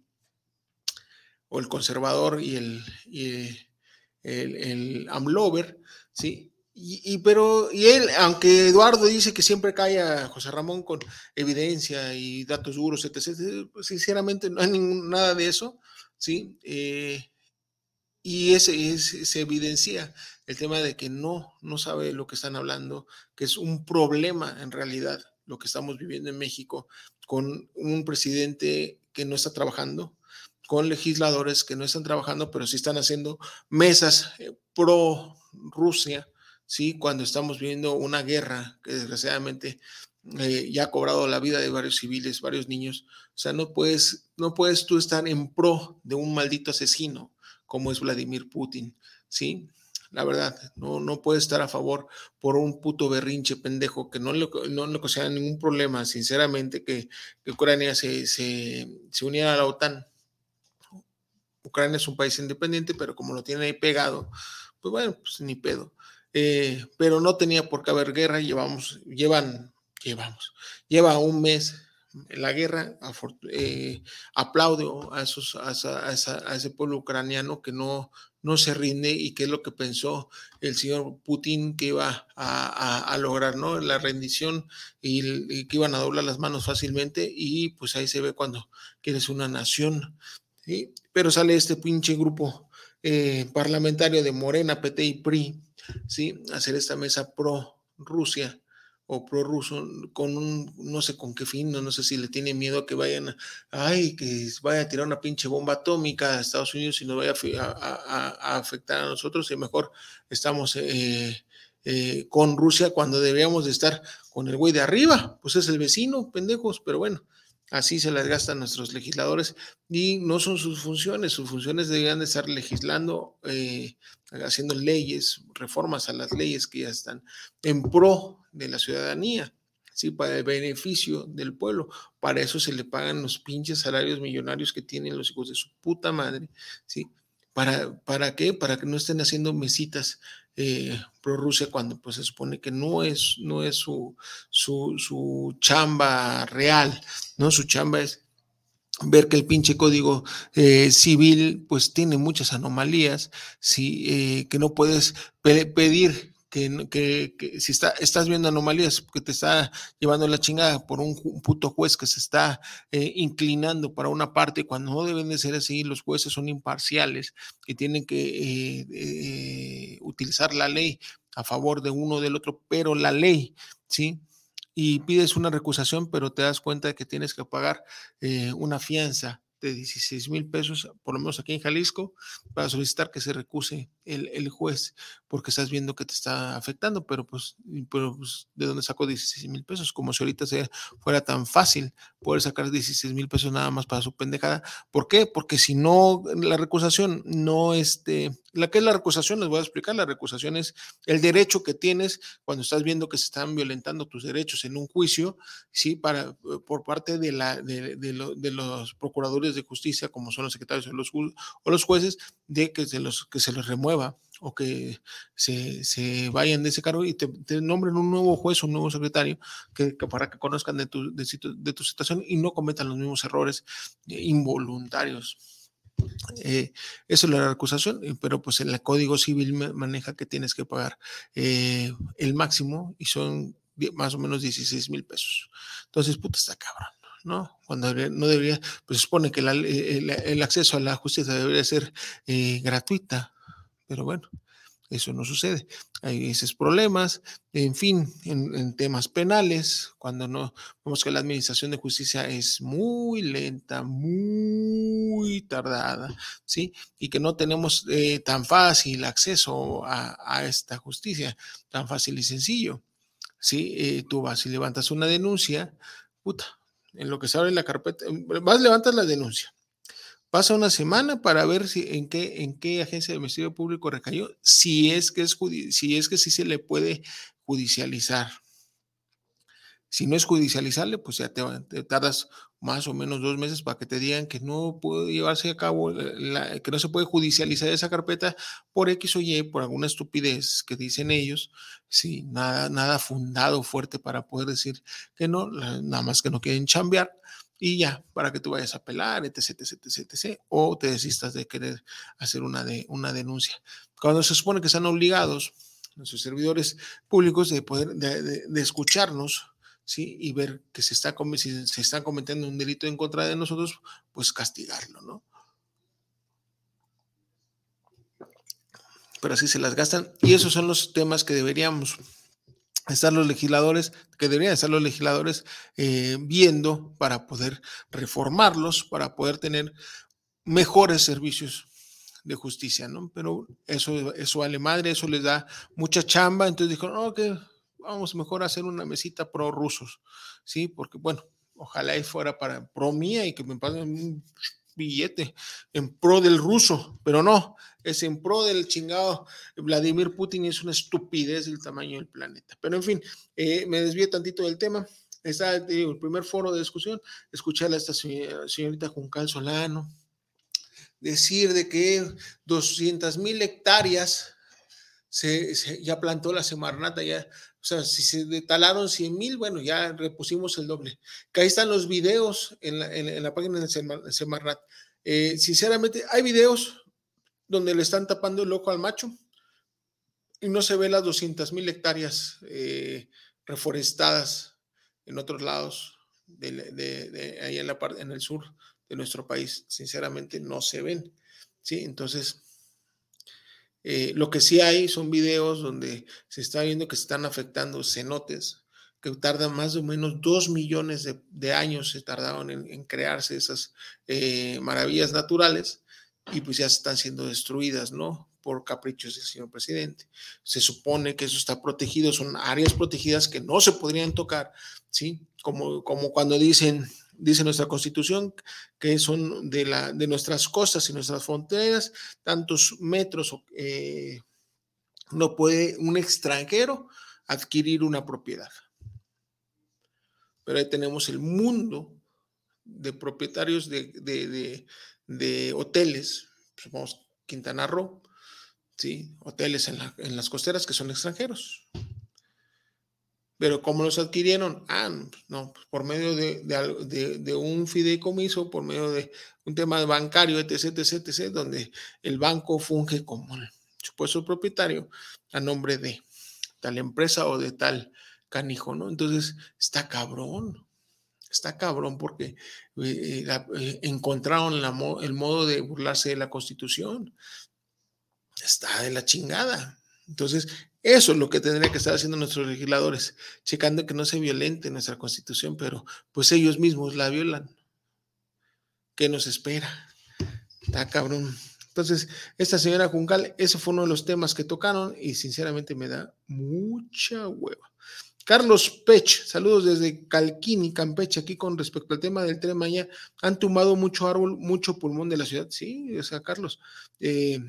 o el conservador y el, y el, el Amlover, ¿sí? Y, pero, y él, aunque Eduardo dice que siempre cae a José Ramón con evidencia y datos duros, etc., pues, sinceramente no hay ningún, nada de eso, ¿sí? Eh, y ese, se evidencia el tema de que no, no sabe lo que están hablando, que es un problema en realidad lo que estamos viviendo en México con un presidente que no está trabajando, con legisladores que no están trabajando, pero sí están haciendo mesas eh, pro Rusia, ¿sí? Cuando estamos viendo una guerra que desgraciadamente eh, ya ha cobrado la vida de varios civiles, varios niños. O sea, no puedes, no puedes tú estar en pro de un maldito asesino como es Vladimir Putin, ¿sí? La verdad, no, no puedes estar a favor por un puto berrinche pendejo que no le, no le ningún problema, sinceramente, que, que Ucrania se, se, se uniera a la OTAN Ucrania es un país independiente, pero como lo tiene ahí pegado, pues bueno, pues ni pedo. Eh, pero no tenía por qué haber guerra, llevamos, llevan, llevamos, lleva un mes la guerra, eh, aplaudo a, esos, a, ese pueblo ucraniano que no, no se rinde y que es lo que pensó el señor Putin que iba a, lograr, ¿no? La rendición y, y, que iban a doblar las manos fácilmente y pues ahí se ve cuando quieres una nación pero sale este pinche grupo eh, parlamentario de Morena, PT y PRI, ¿sí? hacer esta mesa pro Rusia o pro ruso con un, no sé con qué fin, no, sé si le tiene miedo a que vayan, ay, que vaya a tirar una pinche bomba atómica a Estados Unidos y nos vaya a, afectar a nosotros y mejor estamos eh, eh, con Rusia cuando deberíamos de estar con el güey de arriba, pues es el vecino, pendejos, pero bueno, Así se las gastan nuestros legisladores y no son sus funciones. Sus funciones deberían de estar legislando, eh, haciendo leyes, reformas a las leyes que ya están en pro de la ciudadanía, ¿sí? para el beneficio del pueblo. Para eso se le pagan los pinches salarios millonarios que tienen los hijos de su puta madre. ¿sí? ¿Para, ¿Para qué? Para que no estén haciendo mesitas eh, pro Rusia cuando pues se supone que no es, no es su, su, chamba real, ¿no? Su chamba es ver que el pinche código eh, civil pues tiene muchas anomalías, ¿sí? Eh, que no puedes pedir que, si está, estás viendo anomalías que te está llevando la chingada por un, puto juez que se está eh, inclinando para una parte, cuando no deben de ser así, los jueces son imparciales y tienen que eh, eh, utilizar la ley a favor de uno o del otro, pero la ley, ¿sí? Y pides una recusación, pero te das cuenta de que tienes que pagar una fianza de 16 mil pesos, por lo menos aquí en Jalisco, para solicitar que se recuse el, el, juez, porque estás viendo que te está afectando, pero pues, pero pues ¿de dónde sacó 16 mil pesos? Como si ahorita sea, fuera tan fácil poder sacar 16 mil pesos nada más para su pendejada. ¿Por qué? Porque si no, la recusación no, este, la que es la recusación, les voy a explicar, la recusación es el derecho que tienes cuando estás viendo que se están violentando tus derechos en un juicio, ¿sí? Para, por parte de, la, de, de, los procuradores de justicia, como son los secretarios o los, o los jueces, de que se los, que se les o que se, se, vayan de ese cargo y te, nombren un nuevo juez, un nuevo secretario, que, para que conozcan de tu, de, de tu situación y no cometan los mismos errores eh, involuntarios. Eh, eso es la acusación, eh, pero pues el Código Civil maneja que tienes que pagar el máximo y son más o menos 16 mil pesos. Entonces, puta, está cabrón, ¿no? Cuando no debería, pues supone que el, acceso a la justicia debería ser gratuita, pero bueno, eso no sucede. Hay esos problemas, en fin, en, temas penales, cuando no vemos que la administración de justicia es muy lenta, muy tardada, ¿sí? Y que no tenemos eh, tan fácil acceso a, esta justicia, tan fácil y sencillo. ¿sí? Eh, tú vas y levantas una denuncia, puta, en lo que se abre la carpeta, vas, levantas la denuncia. Pasa una semana para ver si en qué, en qué agencia de Ministerio Público recayó, si es que es si es que sí se le puede judicializar. Si no es judicializable, pues ya te, tardas más o menos dos meses para que te digan que no puede llevarse a cabo, que no se puede judicializar esa carpeta por X o Y, por alguna estupidez que dicen ellos, sí, nada, nada fundado fuerte para poder decir que no, nada más que no quieren chambear y ya, para que tú vayas a apelar, etc, etc, etc, etc, o te desistas de querer hacer una, de, una denuncia. Cuando se supone que están obligados nuestros servidores públicos de poder, de escucharnos, ¿sí? Y ver que se está, si se está cometiendo un delito en contra de nosotros, pues castigarlo, ¿no? Pero así se las gastan y esos son los temas que deberíamos estar los legisladores, que deberían estar los legisladores eh, viendo para poder reformarlos, para poder tener mejores servicios de justicia, ¿no? Pero eso, eso vale madre, eso les da mucha chamba, entonces dijo, no, que vamos mejor a hacer una mesita pro rusos, ¿sí? Porque bueno, ojalá y fuera para pro mía y que me paguen un billete en pro del ruso, pero no, es en pro del chingado Vladimir Putin y es una estupidez del tamaño del planeta. Pero en fin, eh, me desvié tantito del tema. Está el primer foro de discusión, escuchar a esta señorita Juncal Solano decir de que 200 mil hectáreas se, ya plantó la Semarnata, ya o sea, si se talaron 100 mil, bueno, ya repusimos el doble. Que ahí están los videos en la, en, la página de Semarnat. Eh, sinceramente, hay videos donde le están tapando el ojo al macho y no se ve las 200 mil hectáreas eh, reforestadas en otros lados, ahí en, la parte, en el sur de nuestro país. Sinceramente, no se ven. ¿sí? Entonces, eh, lo que sí hay son videos donde se está viendo que se están afectando cenotes, que tardan más o menos dos millones de, años se tardaron en, crearse esas eh, maravillas naturales y pues ya están siendo destruidas, ¿no? Por caprichos del señor presidente. Se supone que eso está protegido, son áreas protegidas que no se podrían tocar, ¿sí? Como, como cuando dicen dice nuestra constitución, que son de, la, de nuestras costas y nuestras fronteras, tantos metros eh, no puede un extranjero adquirir una propiedad. Pero ahí tenemos el mundo de propietarios de, hoteles, supongamos Quintana Roo, ¿sí? hoteles en, en las costeras que son extranjeros. Pero ¿cómo los adquirieron? Ah, no, pues, por medio de, un fideicomiso, por medio de un tema bancario, etc., etc., etc., donde el banco funge como el supuesto propietario a nombre de tal empresa o de tal canijo, ¿no? Entonces, está cabrón, está cabrón porque eh, eh, encontraron el modo de burlarse de la constitución. Está de la chingada. Entonces, eso es lo que tendría que estar haciendo nuestros legisladores, checando que no se violente nuestra constitución, pero pues ellos mismos la violan. ¿Qué nos espera? Está cabrón. Entonces, esta señora Juncal, ese fue uno de los temas que tocaron y sinceramente me da mucha hueva. Carlos Pech, saludos desde Calquini, Campeche, aquí con respecto al tema del tren Maya. Han tumbado mucho árbol, mucho pulmón de la ciudad. Sí, o sea, Carlos. Eh,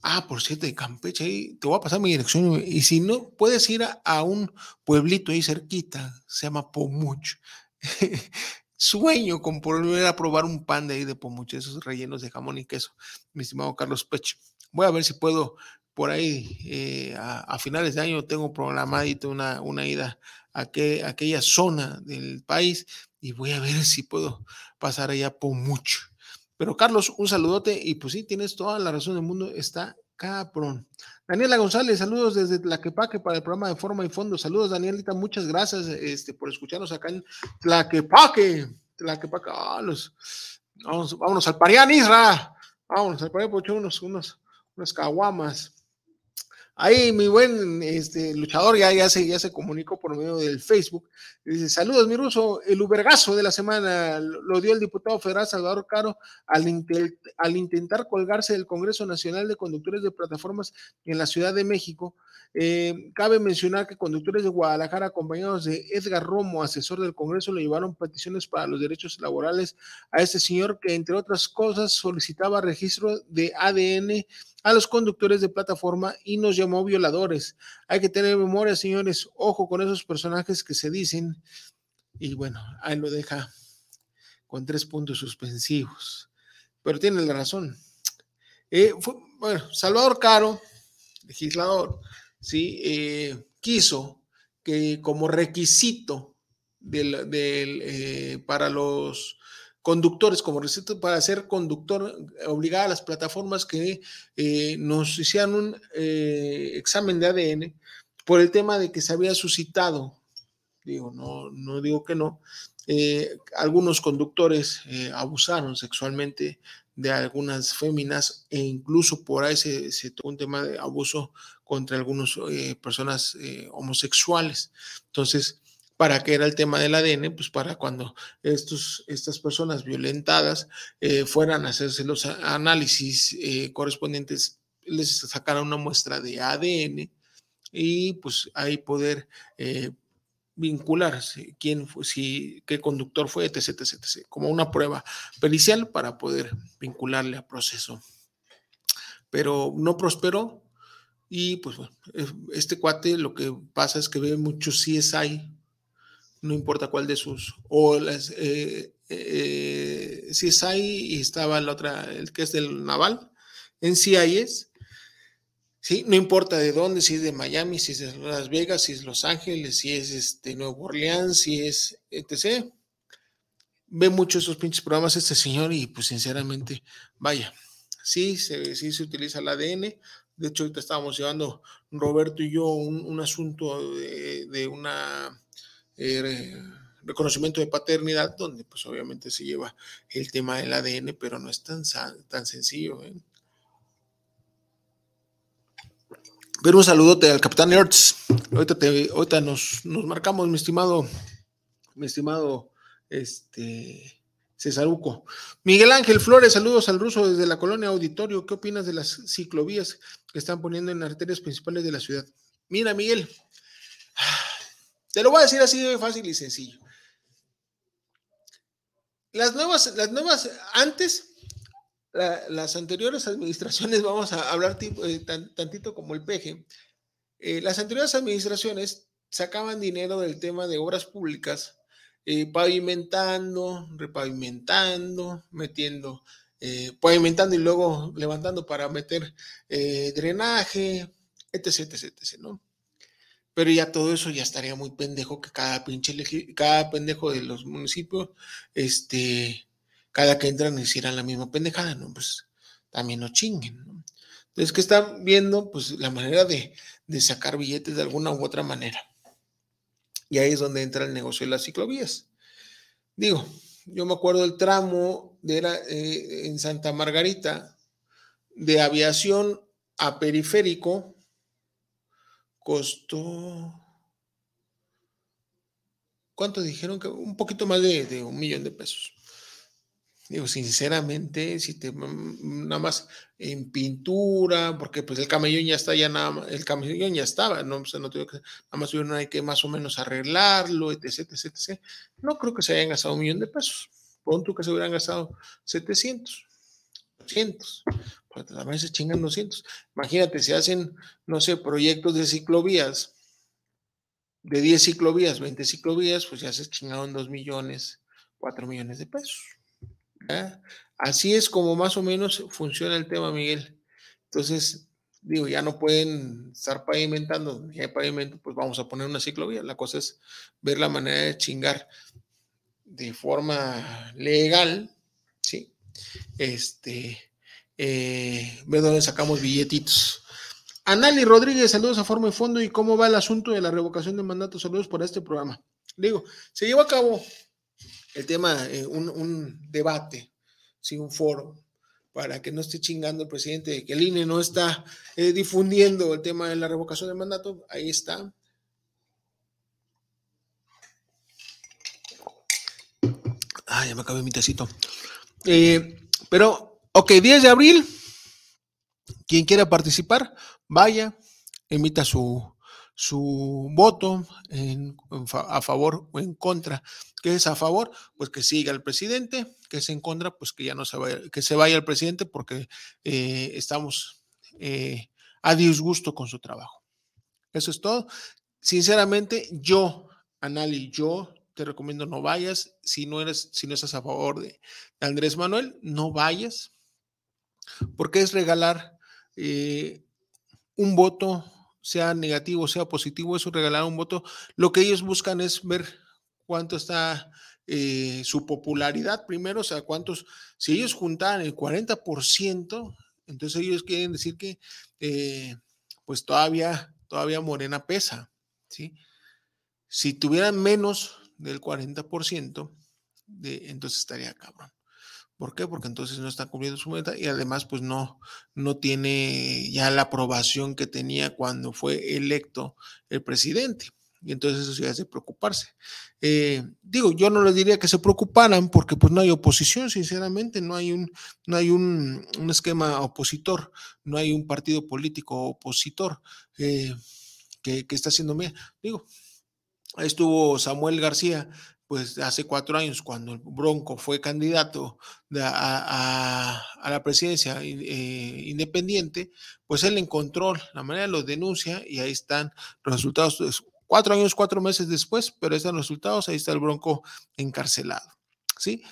Ah, por cierto, de Campeche, ahí te voy a pasar mi dirección. Y si no, puedes ir a, un pueblito ahí cerquita, se llama Pomuch. Sueño con volver a probar un pan de ahí de Pomuch, esos rellenos de jamón y queso, mi estimado Carlos Pech. Voy a ver si puedo por ahí eh, a, finales de año tengo programadito una, una ida a, aquella zona del país y voy a ver si puedo pasar allá a Pomuch pero Carlos, un saludote y pues sí, tienes toda la razón del mundo, está cabrón. Daniela González, saludos desde Tlaquepaque para el programa de Forma y Fondo. Saludos, Danielita, muchas gracias este, por escucharnos acá en Tlaquepaque. Tlaquepaque, ah, vamos, vámonos al Parián, Isra. Vámonos al Parián, por unos, unos, unas caguamas. Ahí mi buen este, luchador ya, ya, se, ya se comunicó por medio del Facebook. Dice, saludos, mi ruso. El ubergazo de la semana lo dio el diputado federal Salvador Caro al, al intentar colgarse del Congreso Nacional de Conductores de Plataformas en la Ciudad de México. Eh, cabe mencionar que conductores de Guadalajara, acompañados de Edgar Romo, asesor del Congreso, le llevaron peticiones para los derechos laborales a este señor que, entre otras cosas, solicitaba registro de ADN a los conductores de plataforma y nos llamó violadores. Hay que tener memoria, señores, ojo con esos personajes que se dicen. Y bueno, ahí lo deja con tres puntos suspensivos. Pero tiene la razón. Eh, bueno, Salvador Caro, legislador, ¿sí? Eh, quiso que como requisito del, eh, para los conductores como receta para ser conductor, obligar a las plataformas que eh, nos hicieran un eh, examen de ADN por el tema de que se había suscitado, digo, no, no digo que no, eh, algunos conductores abusaron sexualmente de algunas féminas e incluso por ahí se, se un tema de abuso contra algunas personas homosexuales. Entonces, ¿Para qué era el tema del ADN? Pues para cuando estos, estas personas violentadas eh, fueran a hacerse los análisis eh, correspondientes, les sacaran una muestra de ADN y pues ahí poder eh, vincularse quién fue, si, qué conductor fue, etc, etc, etc, como una prueba pericial para poder vincularle a proceso. Pero no prosperó y pues bueno, este cuate lo que pasa es que ve muchos CSI no importa cuál de sus, o las, eh, eh, si es ahí y estaba la otra, el que es del Naval, en CIS, ¿sí? No importa de dónde, si es de Miami, si es de Las Vegas, si es Los Ángeles, si es este, Nuevo Orleans, si es etc. Ve mucho esos pinches programas este señor y pues sinceramente, vaya, sí se, sí se utiliza el ADN. De hecho, ahorita estábamos llevando Roberto y yo un, asunto de una eh, reconocimiento de paternidad, donde pues obviamente se lleva el tema del ADN, pero no es tan, tan sencillo. ¿eh? Pero un saludote al Capitán Hertz. Ahorita, ahorita nos, nos, marcamos, mi estimado, mi estimado este, Cesaruco. Miguel Ángel Flores, saludos al ruso desde la colonia Auditorio. ¿Qué opinas de las ciclovías que están poniendo en arterias principales de la ciudad? Mira, Miguel, te lo voy a decir así de fácil y sencillo. Las nuevas, las nuevas, antes, las anteriores administraciones, vamos a hablar eh, tantito como el peje, eh, las anteriores administraciones sacaban dinero del tema de obras públicas, eh, pavimentando, repavimentando, metiendo, pavimentando y luego levantando para meter drenaje, etc, etc, etc, ¿no? Pero ya todo eso ya estaría muy pendejo que cada pinche, cada pendejo de los municipios, este, cada que entran hicieran la misma pendejada, ¿no? Pues también no chinguen, ¿no? Entonces, que están viendo, pues, la manera de, sacar billetes de alguna u otra manera. Y ahí es donde entra el negocio de las ciclovías. Digo, yo me acuerdo del tramo de eh, en Santa Margarita, de aviación a periférico, costó, ¿cuánto dijeron? que Un poquito más de, un millón de pesos. Digo, sinceramente, si te nada más en pintura, porque pues el camellón ya está, ya nada el camellón ya estaba, no, o sea, no que, nada más tuvieron hay que más o menos arreglarlo, etc, etc, etc. No creo que se hayan gastado un millón de pesos. Pon tú que se hubieran gastado 700, 200 pues a veces chingan 200. Imagínate, si hacen, no sé, proyectos de ciclovías, de 10 ciclovías, 20 ciclovías, pues ya se chingaron 2 millones, 4 millones de pesos. Así es como más o menos funciona el tema, Miguel. Entonces, digo, ya no pueden estar pavimentando, ya hay pavimento, pues vamos a poner una ciclovía. La cosa es ver la manera de chingar de forma legal, ¿sí? Este, eh, ve dónde sacamos billetitos. Anali Rodríguez, saludos a Forma y Fondo. ¿Y cómo va el asunto de la revocación de mandato? Saludos por este programa. Digo, se llevó a cabo el tema, eh, un, debate, sí, un foro para que no esté chingando el presidente de que el INE no está eh, difundiendo el tema de la revocación de mandato. Ahí está. Ah, ya me acabé mi tecito. Eh, pero, ok, 10 de abril, quien quiera participar, vaya, emita su, su voto a favor o en contra. ¿Qué es a favor? Pues que siga el presidente, que es en contra, pues que ya no se vaya, que se vaya el presidente porque eh, estamos eh, a disgusto con su trabajo. Eso es todo. Sinceramente, yo, Anali, yo te recomiendo no vayas. Si no eres, si no estás a favor de, Andrés Manuel, no vayas, porque es regalar eh, un voto sea negativo, sea positivo, eso regalar un voto. Lo que ellos buscan es ver cuánto está eh, su popularidad primero, o sea, cuántos, si ellos juntan el 40%, entonces ellos quieren decir que eh, pues todavía, todavía Morena pesa, ¿sí? Si tuvieran menos del 40%, de, entonces estaría cabrón. ¿Por qué? Porque entonces no está cumpliendo su meta y además pues no, no tiene ya la aprobación que tenía cuando fue electo el presidente. Y entonces eso sí hace preocuparse. Eh, digo, yo no les diría que se preocuparan porque pues no hay oposición, sinceramente, no hay un, no hay un, esquema opositor, no hay un partido político opositor eh, que, que, está haciendo bien. Digo, estuvo Samuel García pues hace cuatro años, cuando el Bronco fue candidato a, la presidencia eh, independiente, pues él encontró la manera, lo denuncia y ahí están los resultados. Cuatro años, cuatro meses después, pero están los resultados, ahí está el Bronco encarcelado. ¿Sí?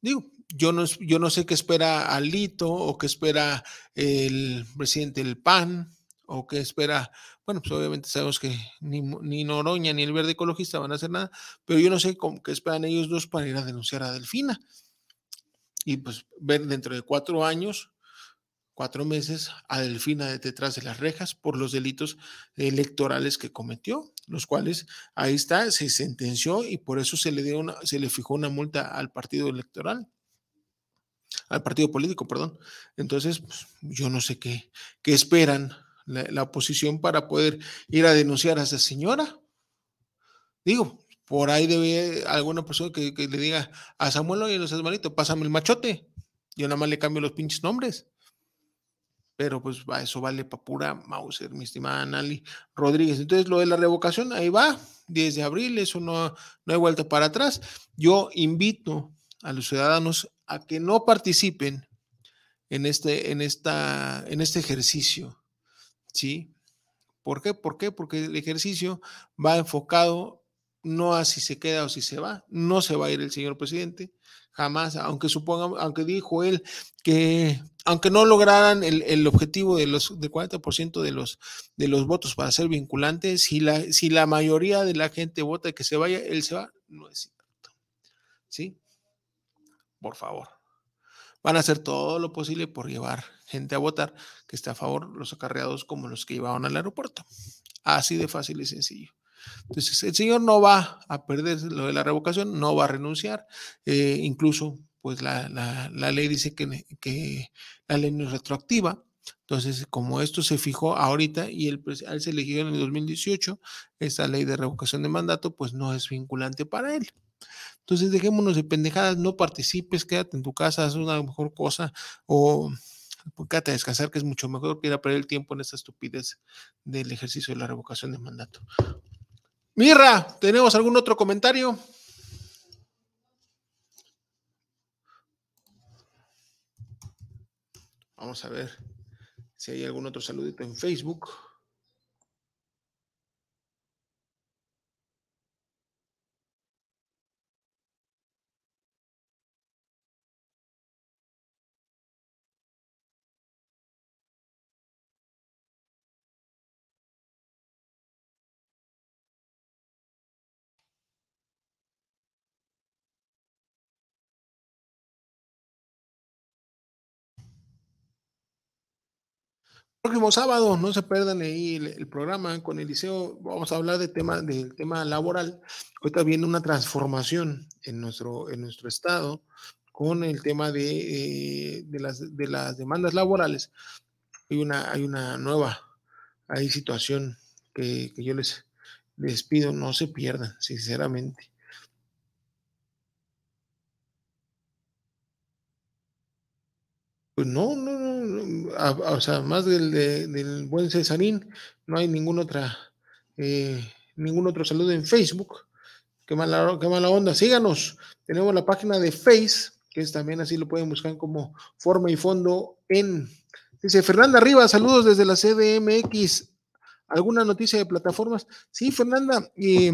Digo, yo no, yo no sé qué espera Alito o qué espera el presidente del PAN o qué espera bueno, pues obviamente sabemos que ni, ni, Noroña ni el verde ecologista van a hacer nada, pero yo no sé que esperan ellos dos para ir a denunciar a Delfina. Y pues ver dentro de cuatro años, cuatro meses, a Delfina detrás de las rejas por los delitos electorales que cometió, los cuales ahí está, se sentenció y por eso se le dio una, se le fijó una multa al partido electoral al partido político, perdón. Entonces, pues, yo no sé qué, qué esperan la, oposición para poder ir a denunciar a esa señora. Digo, por ahí debe alguna persona que, le diga a Samuel, oye, no seas malito, pásame el machote. Yo nada más le cambio los pinches nombres. Pero pues eso vale para pura Mauser, mi estimada Nali Rodríguez. Entonces, lo de la revocación, ahí va, 10 de abril, eso no, no hay vuelta para atrás. Yo invito a los ciudadanos a que no participen en este, en esta, en este ejercicio ¿sí? ¿Por qué? ¿Por qué? Porque el ejercicio va enfocado no a si se queda o si se va, no se va a ir el señor presidente, jamás, aunque suponga, aunque dijo él que aunque no lograran el, objetivo de los del 40% de los de los votos para ser vinculantes, si la, si la mayoría de la gente vota que se vaya, él se va, no es cierto. ¿Sí? Por favor. Van a hacer todo lo posible por llevar gente a votar que esté a favor los acarreados como los que llevaban al aeropuerto. Así de fácil y sencillo. Entonces, el señor no va a perder lo de la revocación, no va a renunciar. Eh, incluso, pues la, ley dice que, que, la ley no es retroactiva. Entonces, como esto se fijó ahorita y él, él se eligió en el 2018, esta ley de revocación de mandato, pues no es vinculante para él. Entonces, dejémonos de pendejadas, no participes, quédate en tu casa, haz una mejor cosa o pues, quédate a descansar, que es mucho mejor que ir a perder el tiempo en esta estupidez del ejercicio de la revocación de mandato. Mirra, ¿tenemos algún otro comentario? Vamos a ver si hay algún otro saludito en Facebook. Próximo sábado, no se pierdan ahí el, programa con Eliseo. Vamos a hablar de tema, del tema laboral. Ahorita viene una transformación en nuestro, en nuestro estado. con el tema de, eh, de, las, de las demandas laborales. Hay una, hay una nueva hay situación que, yo les, les pido, no se pierdan, sinceramente. Pues no, no, no, o sea, más del, del buen Cesarín, no hay ninguna otra, eh, ningún otro saludo en Facebook. Qué mala, qué mala onda. Síganos. Tenemos la página de Face, que es también así lo pueden buscar como forma y fondo en. Dice Fernanda Arriba, saludos desde la CDMX. ¿Alguna noticia de plataformas? Sí, Fernanda, y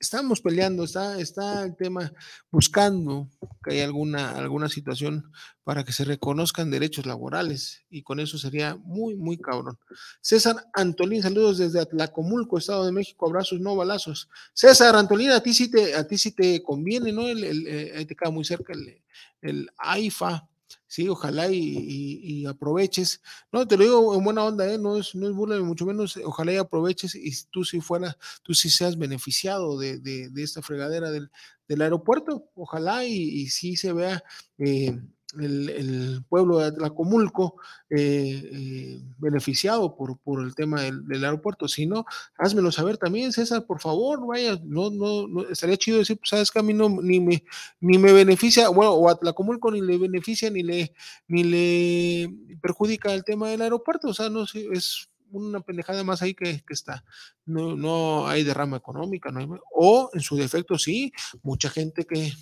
estamos peleando, está, está el tema buscando que haya alguna, alguna situación para que se reconozcan derechos laborales y con eso sería muy, muy cabrón. César Antolín, saludos desde Atlacomulco, Estado de México, abrazos, no balazos. César Antolín, a ti sí te, a ti sí te conviene, ¿no? El, el, eh, te queda muy cerca el, el AIFA, sí, ojalá y, aproveches. No, te lo digo en buena onda, ¿eh? no es, no es burla, mucho menos, ojalá y aproveches y tú si fuera, tú si seas beneficiado de, de, esta fregadera del, del, aeropuerto, ojalá y, y sí se vea eh, el, pueblo de Atlacomulco eh, eh, beneficiado por, por, el tema del, aeropuerto. Si no, házmelo saber también, César, por favor, vaya, no, no, estaría chido decir, pues sabes que a mí no, ni me, ni me beneficia, bueno, o Atlacomulco ni le beneficia, ni le, ni le perjudica el tema del aeropuerto, o sea, no sé, es una pendejada más ahí que, que, está. No, no hay derrama económica, no hay, o en su defecto sí, mucha gente que,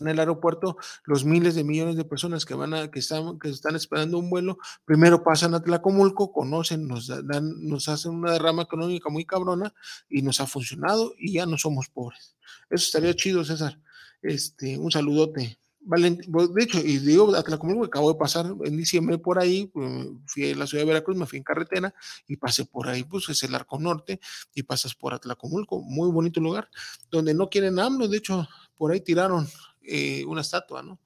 en el aeropuerto, los miles de millones de personas que van a, que están, que están esperando un vuelo, primero pasan a Tlacomulco, conocen, nos dan, nos hacen una derrama económica muy cabrona y nos ha funcionado y ya no somos pobres. Eso estaría chido, César. Este, un saludote. Pues, de hecho, y digo, Atlacomulco acabo de pasar en diciembre por ahí, pues, fui a la ciudad de Veracruz, me fui en carretera y pasé por ahí, pues es el Arco Norte y pasas por Atlacomulco, muy bonito lugar, donde no quieren AMLO, de hecho, por ahí tiraron eh, una estatua, ¿no?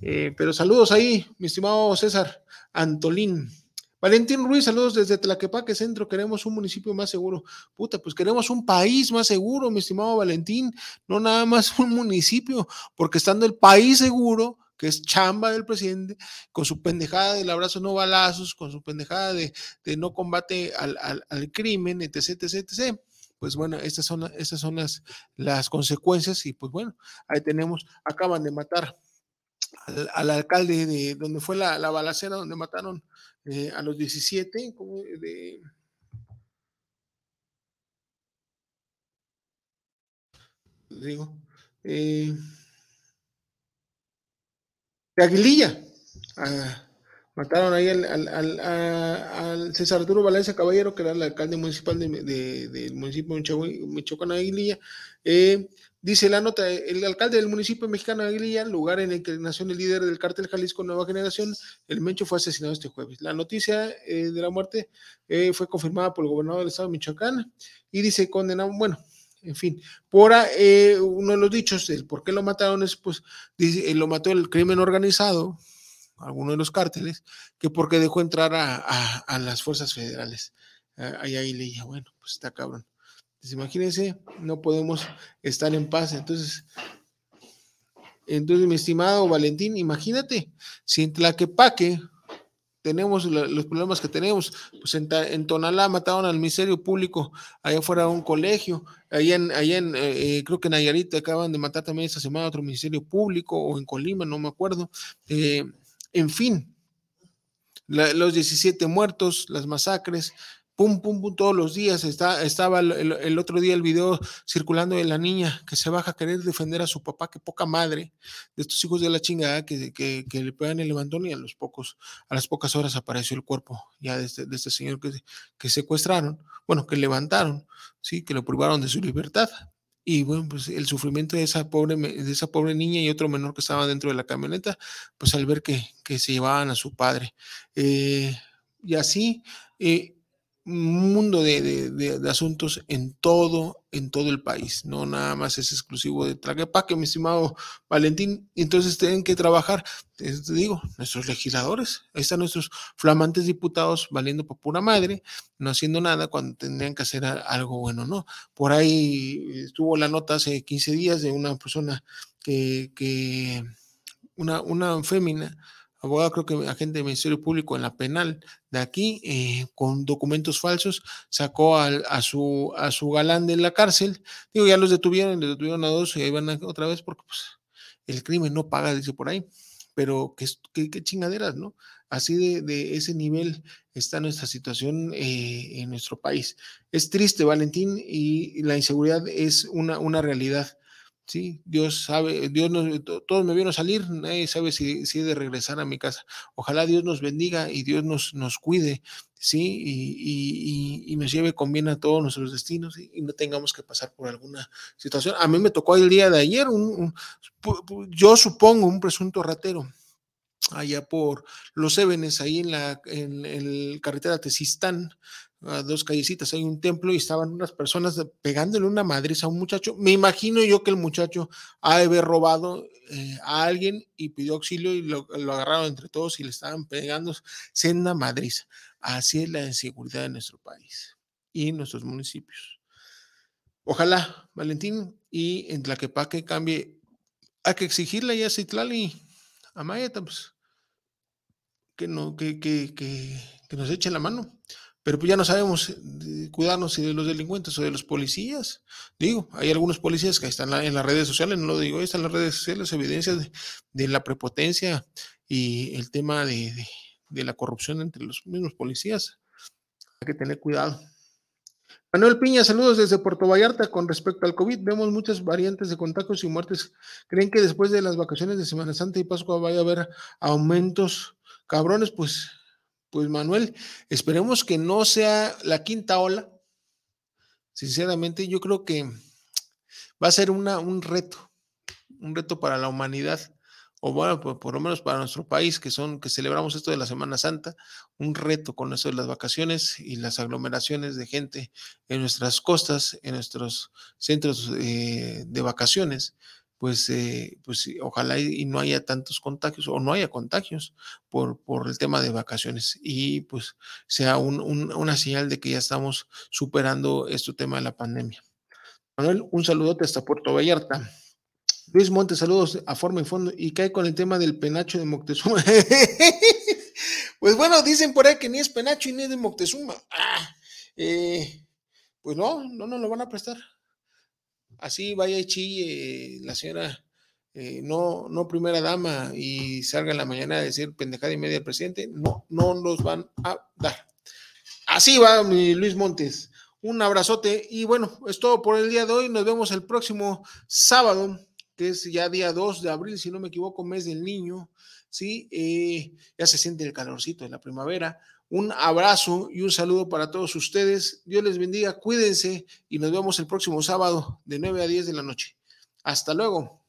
Eh, pero saludos ahí, mi estimado César Antolín. Valentín Ruiz, saludos desde Tlaquepaque Centro. Queremos un municipio más seguro. Puta, pues queremos un país más seguro, mi estimado Valentín. No nada más un municipio, porque estando el país seguro, que es chamba del presidente, con su pendejada del abrazo no balazos, con su pendejada de, no combate al, al crimen, etc, etc, etc pues bueno, estas son, estas son las, las consecuencias y pues bueno, ahí tenemos, acaban de matar al, alcalde de donde fue la, la balacera, donde mataron eh, a los 17, como de... Digo, eh, de Aguililla. Ah, Mataron ahí al, César Arturo Valencia Caballero, que era el alcalde municipal del municipio de Michoacán, Aguililla. Eh, dice la nota, el alcalde del municipio mexicano de Aguililla, lugar en el que nació el líder del cártel Jalisco Nueva Generación, el Mencho fue asesinado este jueves. La noticia eh, de la muerte eh, fue confirmada por el gobernador del estado de Michoacán y dice condenado, bueno, en fin, por uno de los dichos, el por qué lo mataron es, pues, dice, lo mató el crimen organizado, alguno de los cárteles, que porque dejó entrar a, las fuerzas federales. Ahí, ahí leía, bueno, pues está cabrón. Entonces, imagínense, no podemos estar en paz. Entonces, entonces, mi estimado Valentín, imagínate, si en Tlaquepaque tenemos los problemas que tenemos, pues en, Tonalá mataron al Ministerio Público, allá fuera de un colegio, allá en, allá en eh, eh, creo que en Nayarit acaban de matar también esta semana otro Ministerio Público, o en Colima, no me acuerdo. Eh, en fin, los 17 muertos, las masacres, pum, pum, pum, todos los días. Está, estaba el, otro día el video circulando de la niña que se baja a querer defender a su papá, que poca madre, de estos hijos de la chingada que, que, le pegan el levantón y a los pocos, a las pocas horas apareció el cuerpo ya de este, de este señor que, que secuestraron, bueno, que levantaron, sí, que lo privaron de su libertad y bueno, pues el sufrimiento de esa pobre, de esa pobre niña y otro menor que estaba dentro de la camioneta, pues al ver que, que se llevaban a su padre. Eh, y así, eh, un mundo de, de, asuntos en todo, en todo el país, no nada más es exclusivo de Tlaquepaque, mi estimado Valentín, entonces tienen que trabajar, te digo, nuestros legisladores, ahí están nuestros flamantes diputados valiendo por pura madre, no haciendo nada cuando tendrían que hacer algo bueno, ¿no? Por ahí estuvo la nota hace 15 días de una persona que, que una, una fémina, abogado, creo que agente del Ministerio Público en la penal de aquí, eh, con documentos falsos, sacó al, a, su, a su galán de la cárcel. Digo, ya los detuvieron, le detuvieron a dos y ahí van a, otra vez porque pues, el crimen no paga, dice por ahí. Pero qué, qué, chingaderas, ¿no? Así de, de, ese nivel está nuestra situación eh, en nuestro país. Es triste, Valentín, y la inseguridad es una, una realidad. Sí, Dios sabe, Dios nos, todos me vieron salir, nadie sabe si, he de regresar a mi casa. Ojalá Dios nos bendiga y Dios nos, nos cuide, sí, y, nos lleve con bien a todos nuestros destinos y, no tengamos que pasar por alguna situación. A mí me tocó el día de ayer, un, yo supongo, un presunto ratero allá por Los Ébenes, ahí en la en, en carretera Tesistán, dos callecitas, hay un templo y estaban unas personas pegándole una madriz a un muchacho. Me imagino yo que el muchacho ha de haber robado eh, a alguien y pidió auxilio y lo, agarraron entre todos y le estaban pegando senda madriz. Así es la inseguridad de nuestro país y nuestros municipios. Ojalá, Valentín, y en Tlaquepaque cambie. Hay que exigirle a Citlali, a Mayeta, pues, que, no, que, que, que nos eche la mano pero pues ya no sabemos cuidarnos si de los delincuentes o de los policías. Digo, hay algunos policías que están en las redes sociales, no lo digo, están en las redes sociales evidencias de, de la prepotencia y el tema de, de, de, la corrupción entre los mismos policías. Hay que tener cuidado. Manuel Piña, saludos desde Puerto Vallarta. Con respecto al COVID, vemos muchas variantes de contagios y muertes. ¿Creen que después de las vacaciones de Semana Santa y Pascua vaya a haber aumentos cabrones? Pues pues Manuel, esperemos que no sea la quinta ola. Sinceramente, yo creo que va a ser una, un reto, un reto para la humanidad, o bueno, por, lo menos para nuestro país, que son, que celebramos esto de la Semana Santa, un reto con eso de las vacaciones y las aglomeraciones de gente en nuestras costas, en nuestros centros eh, de vacaciones pues, eh, pues ojalá y, no haya tantos contagios o no haya contagios por, por el tema de vacaciones y pues sea un, una señal de que ya estamos superando este tema de la pandemia. Manuel, un saludote hasta Puerto Vallarta. Luis Montes, saludos a forma y fondo. ¿Y cae con el tema del penacho de Moctezuma? pues bueno, dicen por ahí que ni es penacho y ni es de Moctezuma. Ah, eh, pues no, no nos lo van a prestar así vaya y la señora, eh, no, no primera dama y salga en la mañana a decir pendejada y media al presidente, no, no nos van a dar. Así va mi Luis Montes. Un abrazote y bueno, es todo por el día de hoy. Nos vemos el próximo sábado, que es ya día 2 de abril, si no me equivoco, mes del niño. Sí, eh, ya se siente el calorcito de la primavera. Un abrazo y un saludo para todos ustedes. Dios les bendiga, cuídense y nos vemos el próximo sábado de 9 a 10 de la noche. Hasta luego.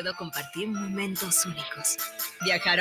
Puedo compartir momentos únicos. Viajar